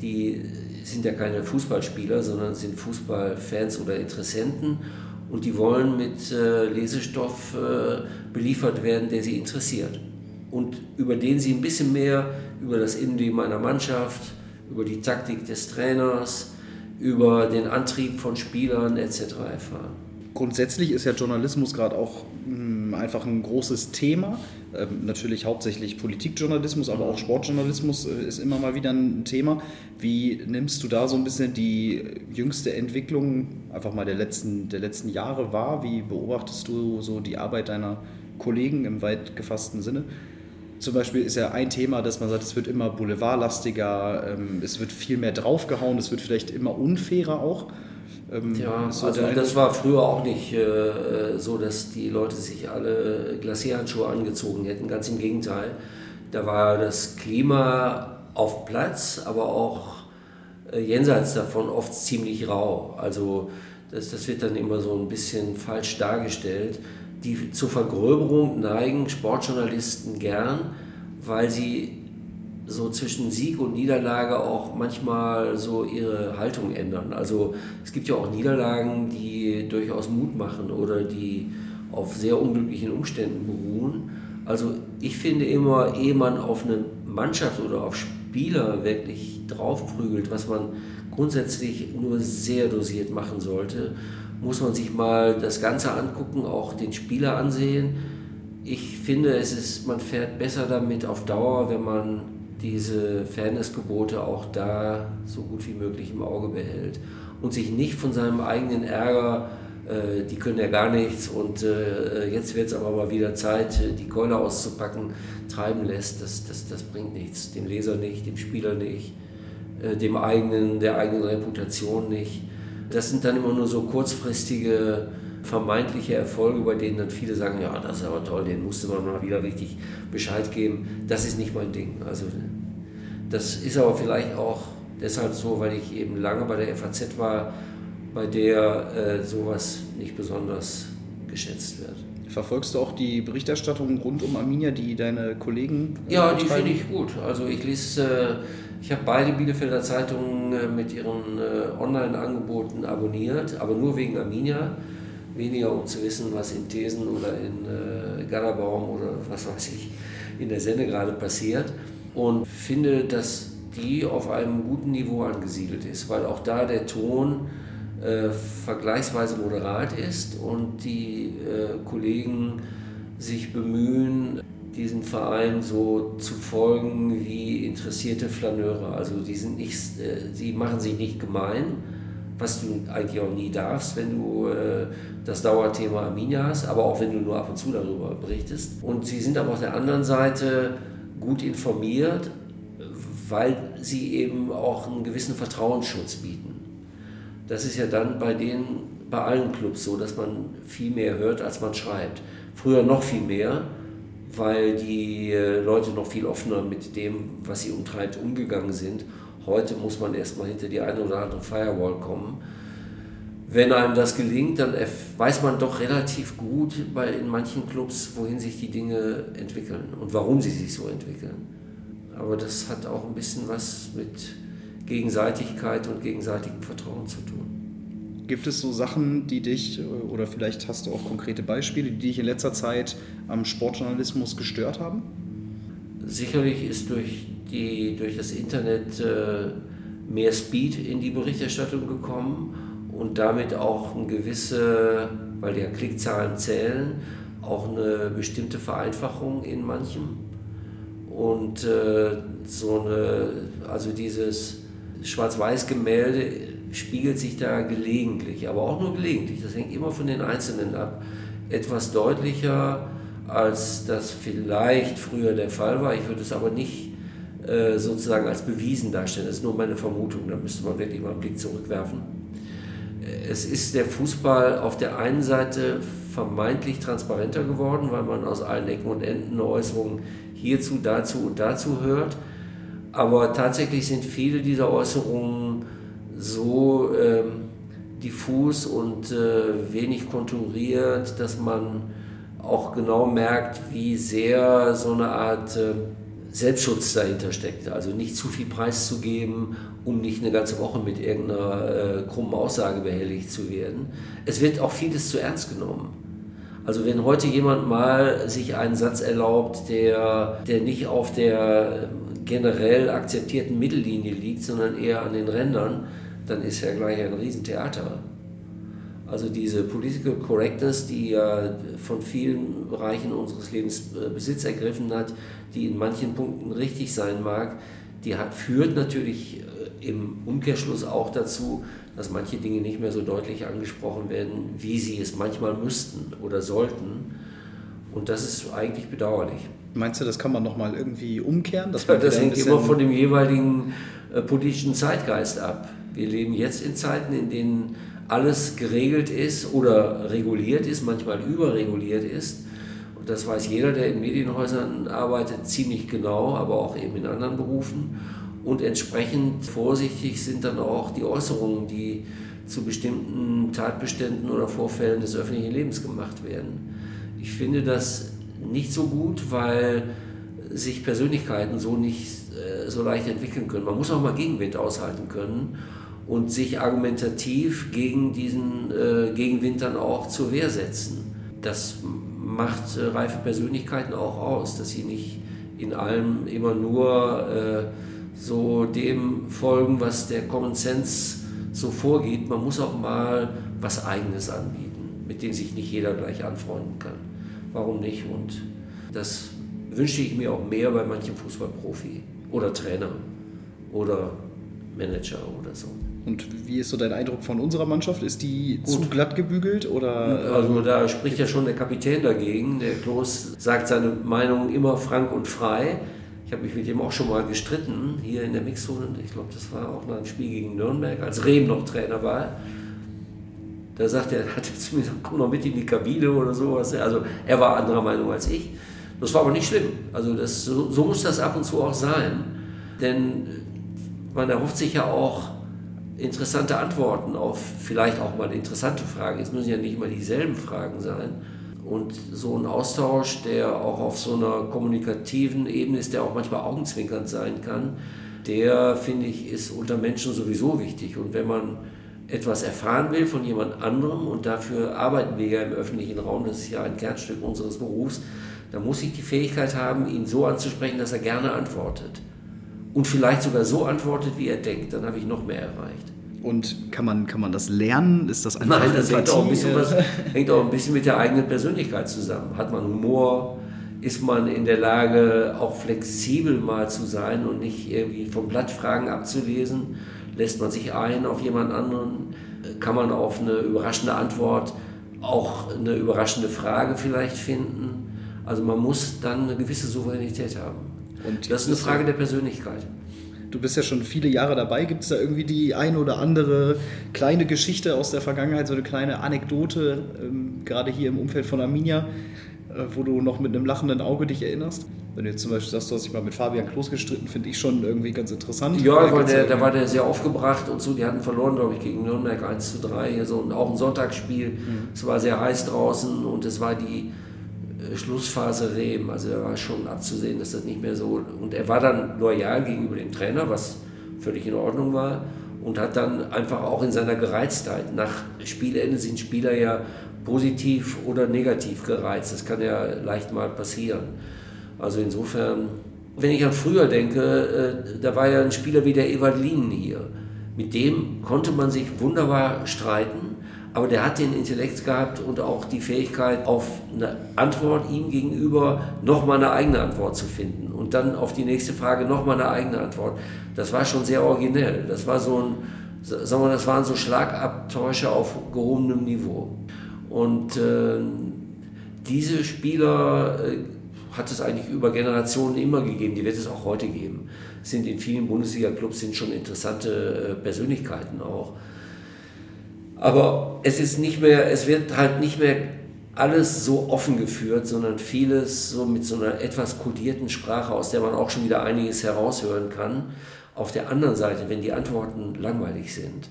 die sind ja keine Fußballspieler, sondern sind Fußballfans oder Interessenten. Und die wollen mit äh, Lesestoff äh, beliefert werden, der sie interessiert und über den sie ein bisschen mehr über das Innenleben einer Mannschaft, über die Taktik des Trainers, über den Antrieb von Spielern etc. erfahren. Grundsätzlich ist ja Journalismus gerade auch mh, einfach ein großes Thema. Ähm, natürlich hauptsächlich Politikjournalismus, aber auch Sportjournalismus äh, ist immer mal wieder ein Thema. Wie nimmst du da so ein bisschen die jüngste Entwicklung einfach mal der letzten, der letzten Jahre wahr? Wie beobachtest du so die Arbeit deiner Kollegen im weit gefassten Sinne? Zum Beispiel ist ja ein Thema, dass man sagt, es wird immer boulevardlastiger, ähm, es wird viel mehr draufgehauen, es wird vielleicht immer unfairer auch. Ähm, ja, so also das war früher auch nicht äh, so, dass die Leute sich alle Glacierhandschuhe angezogen hätten. Ganz im Gegenteil. Da war das Klima auf Platz, aber auch äh, jenseits davon oft ziemlich rau. Also das, das wird dann immer so ein bisschen falsch dargestellt. Die zur Vergröberung neigen Sportjournalisten gern, weil sie so zwischen Sieg und Niederlage auch manchmal so ihre Haltung ändern. Also es gibt ja auch Niederlagen, die durchaus Mut machen oder die auf sehr unglücklichen Umständen beruhen. Also ich finde immer, ehe man auf eine Mannschaft oder auf Spieler wirklich draufprügelt, was man grundsätzlich nur sehr dosiert machen sollte, muss man sich mal das Ganze angucken, auch den Spieler ansehen. Ich finde, es ist, man fährt besser damit auf Dauer, wenn man diese Fairnessgebote auch da so gut wie möglich im Auge behält und sich nicht von seinem eigenen Ärger, äh, die können ja gar nichts und äh, jetzt wird es aber mal wieder Zeit, die Keule auszupacken, treiben lässt. Das, das, das bringt nichts, dem Leser nicht, dem Spieler nicht, äh, dem eigenen, der eigenen Reputation nicht. Das sind dann immer nur so kurzfristige vermeintliche Erfolge, bei denen dann viele sagen, ja, das ist aber toll, den musste man mal wieder richtig Bescheid geben. Das ist nicht mein Ding. Also das ist aber vielleicht auch deshalb so, weil ich eben lange bei der FAZ war, bei der äh, sowas nicht besonders geschätzt wird. Verfolgst du auch die Berichterstattung rund um Arminia, die deine Kollegen? Äh, ja, die finde ich gut. Also ich lese, äh, ich habe beide Bielefelder Zeitungen äh, mit ihren äh, Online-Angeboten abonniert, aber nur wegen Arminia. Weniger um zu wissen, was in Thesen oder in äh, Gallerbaum oder was weiß ich in der Sende gerade passiert. Und finde, dass die auf einem guten Niveau angesiedelt ist, weil auch da der Ton äh, vergleichsweise moderat ist und die äh, Kollegen sich bemühen, diesen Verein so zu folgen wie interessierte Flaneure. Also die sind nicht, äh, sie machen sich nicht gemein, was du eigentlich auch nie darfst, wenn du äh, das Dauerthema Arminia hast, aber auch wenn du nur ab und zu darüber berichtest. Und sie sind aber auf der anderen Seite gut informiert, weil sie eben auch einen gewissen Vertrauensschutz bieten. Das ist ja dann bei denen, bei allen Clubs so, dass man viel mehr hört, als man schreibt. Früher noch viel mehr, weil die äh, Leute noch viel offener mit dem, was sie umtreibt, umgegangen sind. Heute muss man erstmal hinter die eine oder andere Firewall kommen wenn einem das gelingt, dann weiß man doch relativ gut bei, in manchen Clubs, wohin sich die Dinge entwickeln und warum sie sich so entwickeln. Aber das hat auch ein bisschen was mit Gegenseitigkeit und gegenseitigem Vertrauen zu tun. Gibt es so Sachen, die dich, oder vielleicht hast du auch konkrete Beispiele, die dich in letzter Zeit am Sportjournalismus gestört haben? Sicherlich ist durch, die, durch das Internet äh, mehr Speed in die Berichterstattung gekommen und damit auch eine gewisse, weil ja Klickzahlen zählen, auch eine bestimmte Vereinfachung in manchem. Und äh, so eine, also dieses Schwarz-Weiß-Gemälde spiegelt sich da gelegentlich, aber auch nur gelegentlich, das hängt immer von den Einzelnen ab, etwas deutlicher, als das vielleicht früher der Fall war. Ich würde es aber nicht äh, sozusagen als bewiesen darstellen, das ist nur meine Vermutung, da müsste man wirklich mal einen Blick zurückwerfen. Es ist der Fußball auf der einen Seite vermeintlich transparenter geworden, weil man aus allen Ecken und Enden Äußerungen hierzu, dazu und dazu hört. Aber tatsächlich sind viele dieser Äußerungen so ähm, diffus und äh, wenig konturiert, dass man auch genau merkt, wie sehr so eine Art äh, Selbstschutz dahinter steckt. Also nicht zu viel preiszugeben, um nicht eine ganze Woche mit irgendeiner äh, krummen Aussage behelligt zu werden. Es wird auch vieles zu ernst genommen. Also wenn heute jemand mal sich einen Satz erlaubt, der, der nicht auf der ähm, generell akzeptierten Mittellinie liegt, sondern eher an den Rändern, dann ist ja gleich ein Riesentheater. Also diese Political Correctness, die ja von vielen Bereichen unseres Lebens äh, Besitz ergriffen hat, die in manchen Punkten richtig sein mag, die hat, führt natürlich äh, im Umkehrschluss auch dazu, dass manche Dinge nicht mehr so deutlich angesprochen werden, wie sie es manchmal müssten oder sollten. Und das ist eigentlich bedauerlich. Meinst du, das kann man nochmal irgendwie umkehren? ja, das hängt immer von dem jeweiligen äh, politischen Zeitgeist ab. Wir leben jetzt in Zeiten, in denen alles geregelt ist oder reguliert ist, manchmal überreguliert ist. Und das weiß jeder, der in Medienhäusern arbeitet, ziemlich genau, aber auch eben in anderen Berufen. Und entsprechend vorsichtig sind dann auch die Äußerungen, die zu bestimmten Tatbeständen oder Vorfällen des öffentlichen Lebens gemacht werden. Ich finde das nicht so gut, weil sich Persönlichkeiten so nicht äh, so leicht entwickeln können. Man muss auch mal Gegenwind aushalten können und sich argumentativ gegen diesen äh, Gegenwind dann auch zur Wehr setzen. Das macht äh, reife Persönlichkeiten auch aus, dass sie nicht in allem immer nur äh, so dem folgen, was der Common Sense so vorgeht. Man muss auch mal was Eigenes anbieten, mit dem sich nicht jeder gleich anfreunden kann. Warum nicht? Und das wünsche ich mir auch mehr bei manchem Fußballprofi oder Trainer oder Manager oder so. Und wie ist so dein Eindruck von unserer Mannschaft? Ist die Gut. zu glatt gebügelt oder? Also da spricht ja schon der Kapitän dagegen. Der Klos sagt seine Meinung immer frank und frei. Ich habe mich mit ihm auch schon mal gestritten hier in der Mixzone. Ich glaube, das war auch nach einem Spiel gegen Nürnberg, als Rehm noch Trainer war. Da sagt er, hat er zu mir gesagt, komm noch mit in die Kabine oder sowas. Also er war anderer Meinung als ich. Das war aber nicht schlimm. Also das, so, so muss das ab und zu auch sein. Denn man erhofft sich ja auch interessante Antworten auf vielleicht auch mal interessante Fragen. Es müssen ja nicht immer dieselben Fragen sein. Und so ein Austausch, der auch auf so einer kommunikativen Ebene ist, der auch manchmal augenzwinkernd sein kann, der, finde ich, ist unter Menschen sowieso wichtig. Und wenn man etwas erfahren will von jemand anderem, und dafür arbeiten wir ja im öffentlichen Raum, das ist ja ein Kernstück unseres Berufs, dann muss ich die Fähigkeit haben, ihn so anzusprechen, dass er gerne antwortet und vielleicht sogar so antwortet, wie er denkt, dann habe ich noch mehr erreicht. Und kann man, kann man das lernen? Ist das einfach Nein, das hängt auch, ein bisschen was, hängt auch ein bisschen mit der eigenen Persönlichkeit zusammen. Hat man Humor? Ist man in der Lage, auch flexibel mal zu sein und nicht irgendwie vom Blatt Fragen abzulesen? Lässt man sich ein auf jemand anderen? Kann man auf eine überraschende Antwort auch eine überraschende Frage vielleicht finden? Also man muss dann eine gewisse Souveränität haben. Und das ist eine Frage der Persönlichkeit. Du bist ja schon viele Jahre dabei. Gibt es da irgendwie die ein oder andere kleine Geschichte aus der Vergangenheit, so eine kleine Anekdote, ähm, gerade hier im Umfeld von Arminia, äh, wo du noch mit einem lachenden Auge dich erinnerst? Wenn du jetzt zum Beispiel sagst, du hast dich mal mit Fabian Klos gestritten, finde ich schon irgendwie ganz interessant. Ja, weil der, da war der sehr aufgebracht und so. Die hatten verloren, glaube ich, gegen Nürnberg 1 zu 3. So, und auch ein Sonntagsspiel. Mhm. Es war sehr heiß draußen und es war die Schlussphase Rehm. Also da war schon abzusehen, dass das nicht mehr so. Und er war dann loyal gegenüber dem Trainer, was völlig in Ordnung war. Und hat dann einfach auch in seiner Gereiztheit, nach Spielende sind Spieler ja positiv oder negativ gereizt. Das kann ja leicht mal passieren. Also insofern, wenn ich an früher denke, äh, da war ja ein Spieler wie der Ewald Lienen hier. Mit dem konnte man sich wunderbar streiten aber der hat den Intellekt gehabt und auch die Fähigkeit, auf eine Antwort ihm gegenüber nochmal eine eigene Antwort zu finden und dann auf die nächste Frage nochmal eine eigene Antwort. Das war schon sehr originell. Das war so ein, sagen wir, das waren so Schlagabtäusche auf gehobenem Niveau. Und äh, diese Spieler äh, hat es eigentlich über Generationen immer gegeben, die wird es auch heute geben. Sind in vielen Bundesliga-Clubs sind schon interessante äh, Persönlichkeiten auch. Aber es ist nicht mehr, es wird halt nicht mehr alles so offen geführt, sondern vieles so mit so einer etwas kodierten Sprache, aus der man auch schon wieder einiges heraushören kann. Auf der anderen Seite, wenn die Antworten langweilig sind,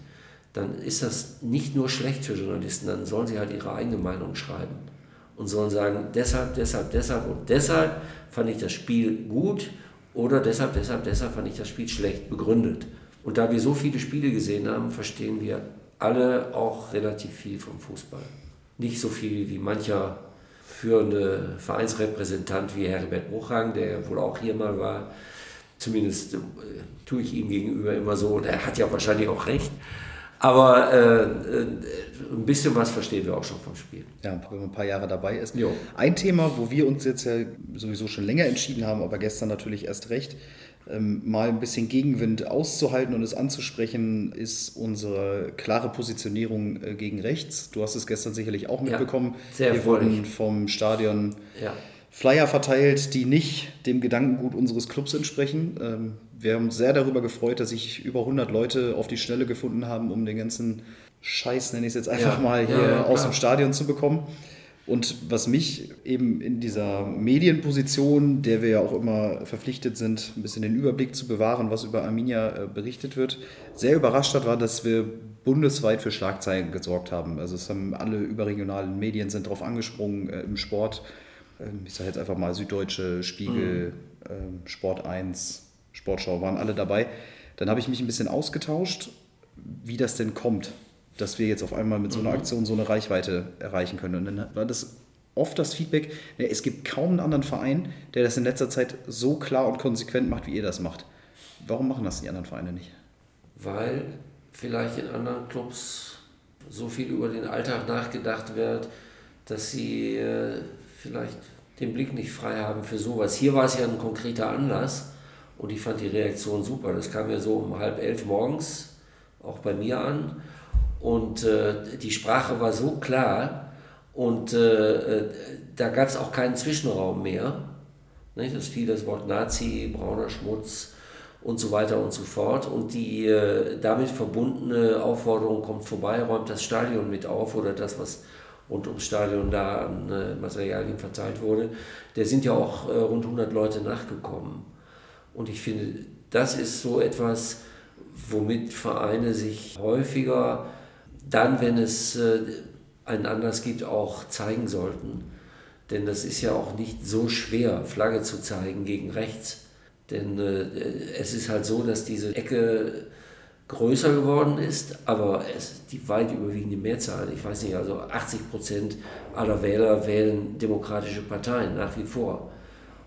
dann ist das nicht nur schlecht für Journalisten, dann sollen sie halt ihre eigene Meinung schreiben und sollen sagen, deshalb, deshalb, deshalb und deshalb fand ich das Spiel gut oder deshalb, deshalb, deshalb fand ich das Spiel schlecht begründet. Und da wir so viele Spiele gesehen haben, verstehen wir alle auch relativ viel vom Fußball. Nicht so viel wie mancher führende Vereinsrepräsentant wie Herbert Bruchhang, der wohl auch hier mal war. Zumindest äh, tue ich ihm gegenüber immer so, und er hat ja wahrscheinlich auch recht. Aber äh, äh, ein bisschen was verstehen wir auch schon vom Spiel. Ja, wenn man ein paar Jahre dabei ist. Jo. Ein Thema, wo wir uns jetzt ja sowieso schon länger entschieden haben, aber gestern natürlich erst recht, ähm, mal ein bisschen Gegenwind auszuhalten und es anzusprechen, ist unsere klare Positionierung äh, gegen rechts. Du hast es gestern sicherlich auch mitbekommen. Ja, sehr Wir wurden vom Stadion ja. Flyer verteilt, die nicht dem Gedankengut unseres Clubs entsprechen. Ähm, wir haben uns sehr darüber gefreut, dass sich über 100 Leute auf die Schnelle gefunden haben, um den ganzen Scheiß, nenne ich es jetzt einfach ja, mal, hier aus dem Stadion zu bekommen. Und was mich eben in dieser Medienposition, der wir ja auch immer verpflichtet sind, ein bisschen den Überblick zu bewahren, was über Arminia äh, berichtet wird, sehr überrascht hat, war, dass wir bundesweit für Schlagzeilen gesorgt haben. Also es haben alle überregionalen Medien sind darauf angesprungen äh, im Sport. Ähm, ich sage jetzt einfach mal Süddeutsche, Spiegel, mhm. ähm, Sport 1, Sportschau waren alle dabei. Dann habe ich mich ein bisschen ausgetauscht, wie das denn kommt, dass wir jetzt auf einmal mit so einer mhm. Aktion so eine Reichweite erreichen können. Und dann war das oft das Feedback, es gibt kaum einen anderen Verein, der das in letzter Zeit so klar und konsequent macht, wie ihr das macht. Warum machen das die anderen Vereine nicht? Weil vielleicht in anderen Clubs so viel über den Alltag nachgedacht wird, dass sie äh, vielleicht den Blick nicht frei haben für sowas. Hier war es ja ein konkreter Anlass und ich fand die Reaktion super. Das kam ja so um halb elf morgens auch bei mir an. Und äh, die Sprache war so klar und äh, äh da gab es auch keinen Zwischenraum mehr. Nicht? Es fiel das Wort Nazi, brauner Schmutz und so weiter und so fort. Und die äh, damit verbundene Aufforderung kommt vorbei, räumt das Stadion mit auf oder das, was rund ums Stadion da an äh, Materialien verteilt wurde. Der sind ja auch äh, rund 100 Leute nachgekommen. Und ich finde, das ist so etwas, womit Vereine sich häufiger dann, wenn es äh, einen Anlass gibt, auch zeigen sollten. Denn das ist ja auch nicht so schwer, Flagge zu zeigen gegen rechts. Denn äh, es ist halt so, dass diese Ecke größer geworden ist, aber es die weit überwiegende Mehrzahl, ich weiß nicht, also 80 Prozent aller Wähler wählen demokratische Parteien nach wie vor.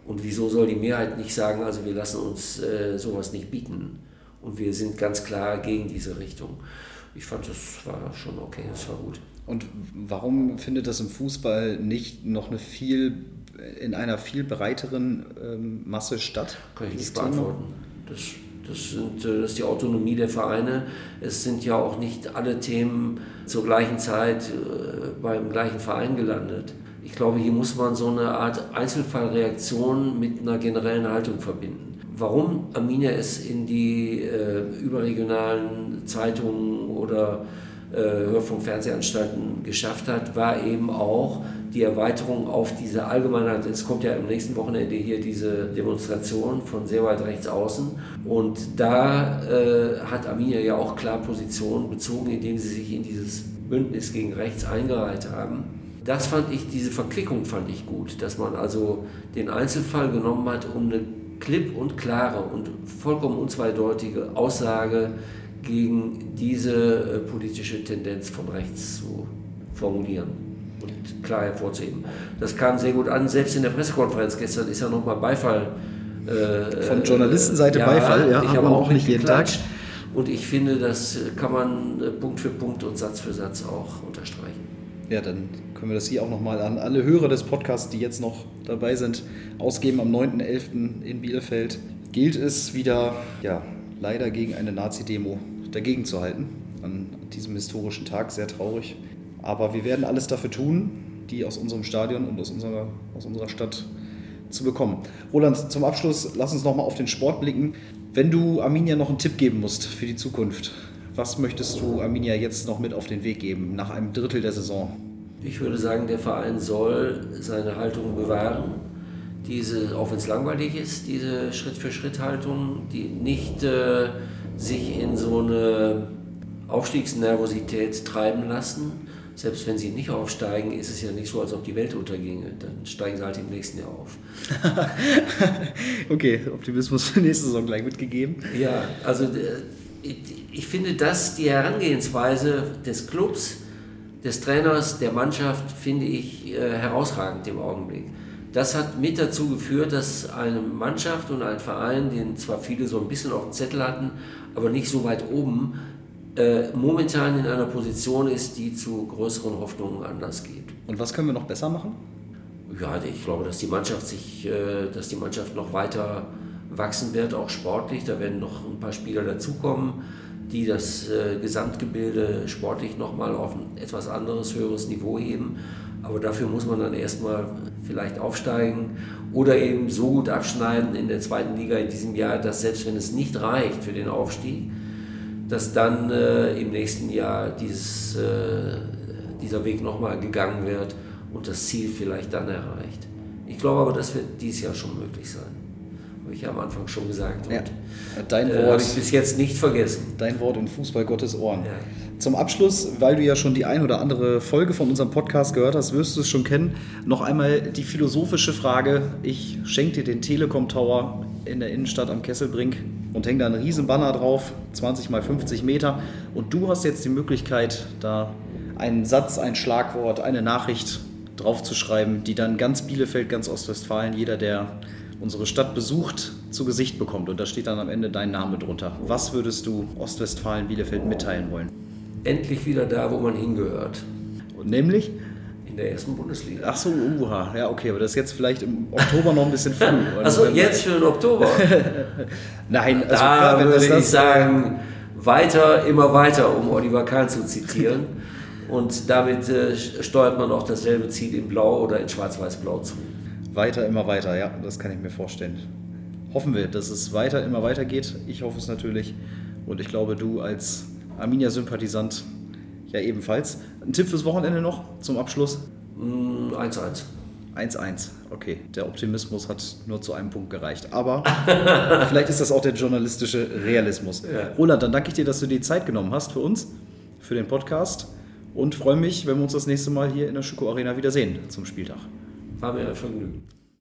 Und wieso soll die Mehrheit nicht sagen, also wir lassen uns äh, sowas nicht bieten? Und wir sind ganz klar gegen diese Richtung. Ich fand, das war schon okay, das war gut. Und warum findet das im Fußball nicht noch eine viel, in einer viel breiteren ähm, Masse statt? Kann ich nicht beantworten. Das, das, sind, äh, das ist die Autonomie der Vereine. Es sind ja auch nicht alle Themen zur gleichen Zeit äh, beim gleichen Verein gelandet. Ich glaube, hier muss man so eine Art Einzelfallreaktion mit einer generellen Haltung verbinden. Warum Arminia es in die äh, überregionalen Zeitungen oder äh, Hörfunk, Fernsehanstalten geschafft hat, war eben auch die Erweiterung auf diese Allgemeinheit. Es kommt ja am nächsten Wochenende hier diese Demonstration von sehr weit rechts außen. Und da äh, hat Arminia ja auch klar Position bezogen, indem sie sich in dieses Bündnis gegen rechts eingereiht haben. Das fand ich, diese Verquickung fand ich gut, dass man also den Einzelfall genommen hat, um eine klipp und klare und vollkommen unzweideutige Aussage gegen diese äh, politische Tendenz von rechts zu formulieren und klar hervorzuheben. Das kam sehr gut an, selbst in der Pressekonferenz gestern ist ja nochmal Beifall. Äh, von Journalistenseite ja, Beifall, ja, ich habe auch nicht jeden Tag. Und ich finde, das kann man äh, Punkt für Punkt und Satz für Satz auch unterstreichen. Ja, dann können wir das hier auch nochmal an alle Hörer des Podcasts, die jetzt noch dabei sind, ausgeben. Am 9.11. in Bielefeld gilt es wieder, ja, leider gegen eine Nazi-Demo dagegen zu halten. An diesem historischen Tag, sehr traurig. Aber wir werden alles dafür tun, die aus unserem Stadion und aus unserer, aus unserer Stadt zu bekommen. Roland, zum Abschluss, lass uns nochmal auf den Sport blicken. Wenn du Arminia noch einen Tipp geben musst für die Zukunft, was möchtest du Arminia jetzt noch mit auf den Weg geben, nach einem Drittel der Saison? Ich würde sagen, der Verein soll seine Haltung bewahren. Diese, auch wenn es langweilig ist, diese Schritt-für-Schritt-Haltung, die nicht äh, sich in so eine Aufstiegsnervosität treiben lassen. Selbst wenn sie nicht aufsteigen, ist es ja nicht so, als ob die Welt unterginge. Dann steigen sie halt im nächsten Jahr auf. okay, Optimismus für nächste Saison gleich mitgegeben. Ja, also äh, ich finde das, die Herangehensweise des Clubs, des Trainers, der Mannschaft, finde ich äh, herausragend im Augenblick. Das hat mit dazu geführt, dass eine Mannschaft und ein Verein, den zwar viele so ein bisschen auf dem Zettel hatten, aber nicht so weit oben, äh, momentan in einer Position ist, die zu größeren Hoffnungen Anlass gibt. Und was können wir noch besser machen? Ja, ich glaube, dass die Mannschaft sich, äh, dass die Mannschaft noch weiter wachsen wird, auch sportlich. Da werden noch ein paar Spieler dazukommen, die das äh, Gesamtgebilde sportlich nochmal auf ein etwas anderes, höheres Niveau heben. Aber dafür muss man dann erstmal vielleicht aufsteigen oder eben so gut abschneiden in der zweiten Liga in diesem Jahr, dass selbst wenn es nicht reicht für den Aufstieg, dass dann äh, im nächsten Jahr dieses, äh, dieser Weg nochmal gegangen wird und das Ziel vielleicht dann erreicht. Ich glaube aber, das wird dieses Jahr schon möglich sein. Habe ich am Anfang schon gesagt. Ja. Dein äh, Wort. habe ich bis jetzt nicht vergessen. Dein Wort in Fußball Gottes Ohren. Ja. Zum Abschluss, weil du ja schon die ein oder andere Folge von unserem Podcast gehört hast, wirst du es schon kennen, noch einmal die philosophische Frage. Ich schenke dir den Telekom Tower in der Innenstadt am Kesselbrink und hänge da einen riesen Banner drauf, 20 mal 50 Meter. Und du hast jetzt die Möglichkeit, da einen Satz, ein Schlagwort, eine Nachricht draufzuschreiben, die dann ganz Bielefeld, ganz Ostwestfalen, jeder, der unsere Stadt besucht, zu Gesicht bekommt. Und da steht dann am Ende dein Name drunter. Was würdest du Ostwestfalen, Bielefeld mitteilen wollen? Endlich wieder da, wo man hingehört. Und nämlich? In der ersten Bundesliga. Ach so, uha. Ja, okay, aber das ist jetzt vielleicht im Oktober noch ein bisschen früh. Achso, jetzt für den Oktober. Nein, also da klar, wenn würde das ich sagen, weiter, immer weiter, um Oliver Kahn zu zitieren. Und damit äh, steuert man auch dasselbe Ziel in Blau oder in Schwarz-Weiß-Blau zu. Weiter, immer weiter, ja, das kann ich mir vorstellen. Hoffen wir, dass es weiter, immer weiter geht. Ich hoffe es natürlich. Und ich glaube, du als Arminia-Sympathisant ja ebenfalls. Ein Tipp fürs Wochenende noch zum Abschluss? Mm, 1-1. 1-1. Okay, der Optimismus hat nur zu einem Punkt gereicht. Aber vielleicht ist das auch der journalistische Realismus. Ja. Roland, dann danke ich dir, dass du die Zeit genommen hast für uns, für den Podcast. Und freue mich, wenn wir uns das nächste Mal hier in der Schüko Arena wiedersehen zum Spieltag. War mir ein Vergnügen.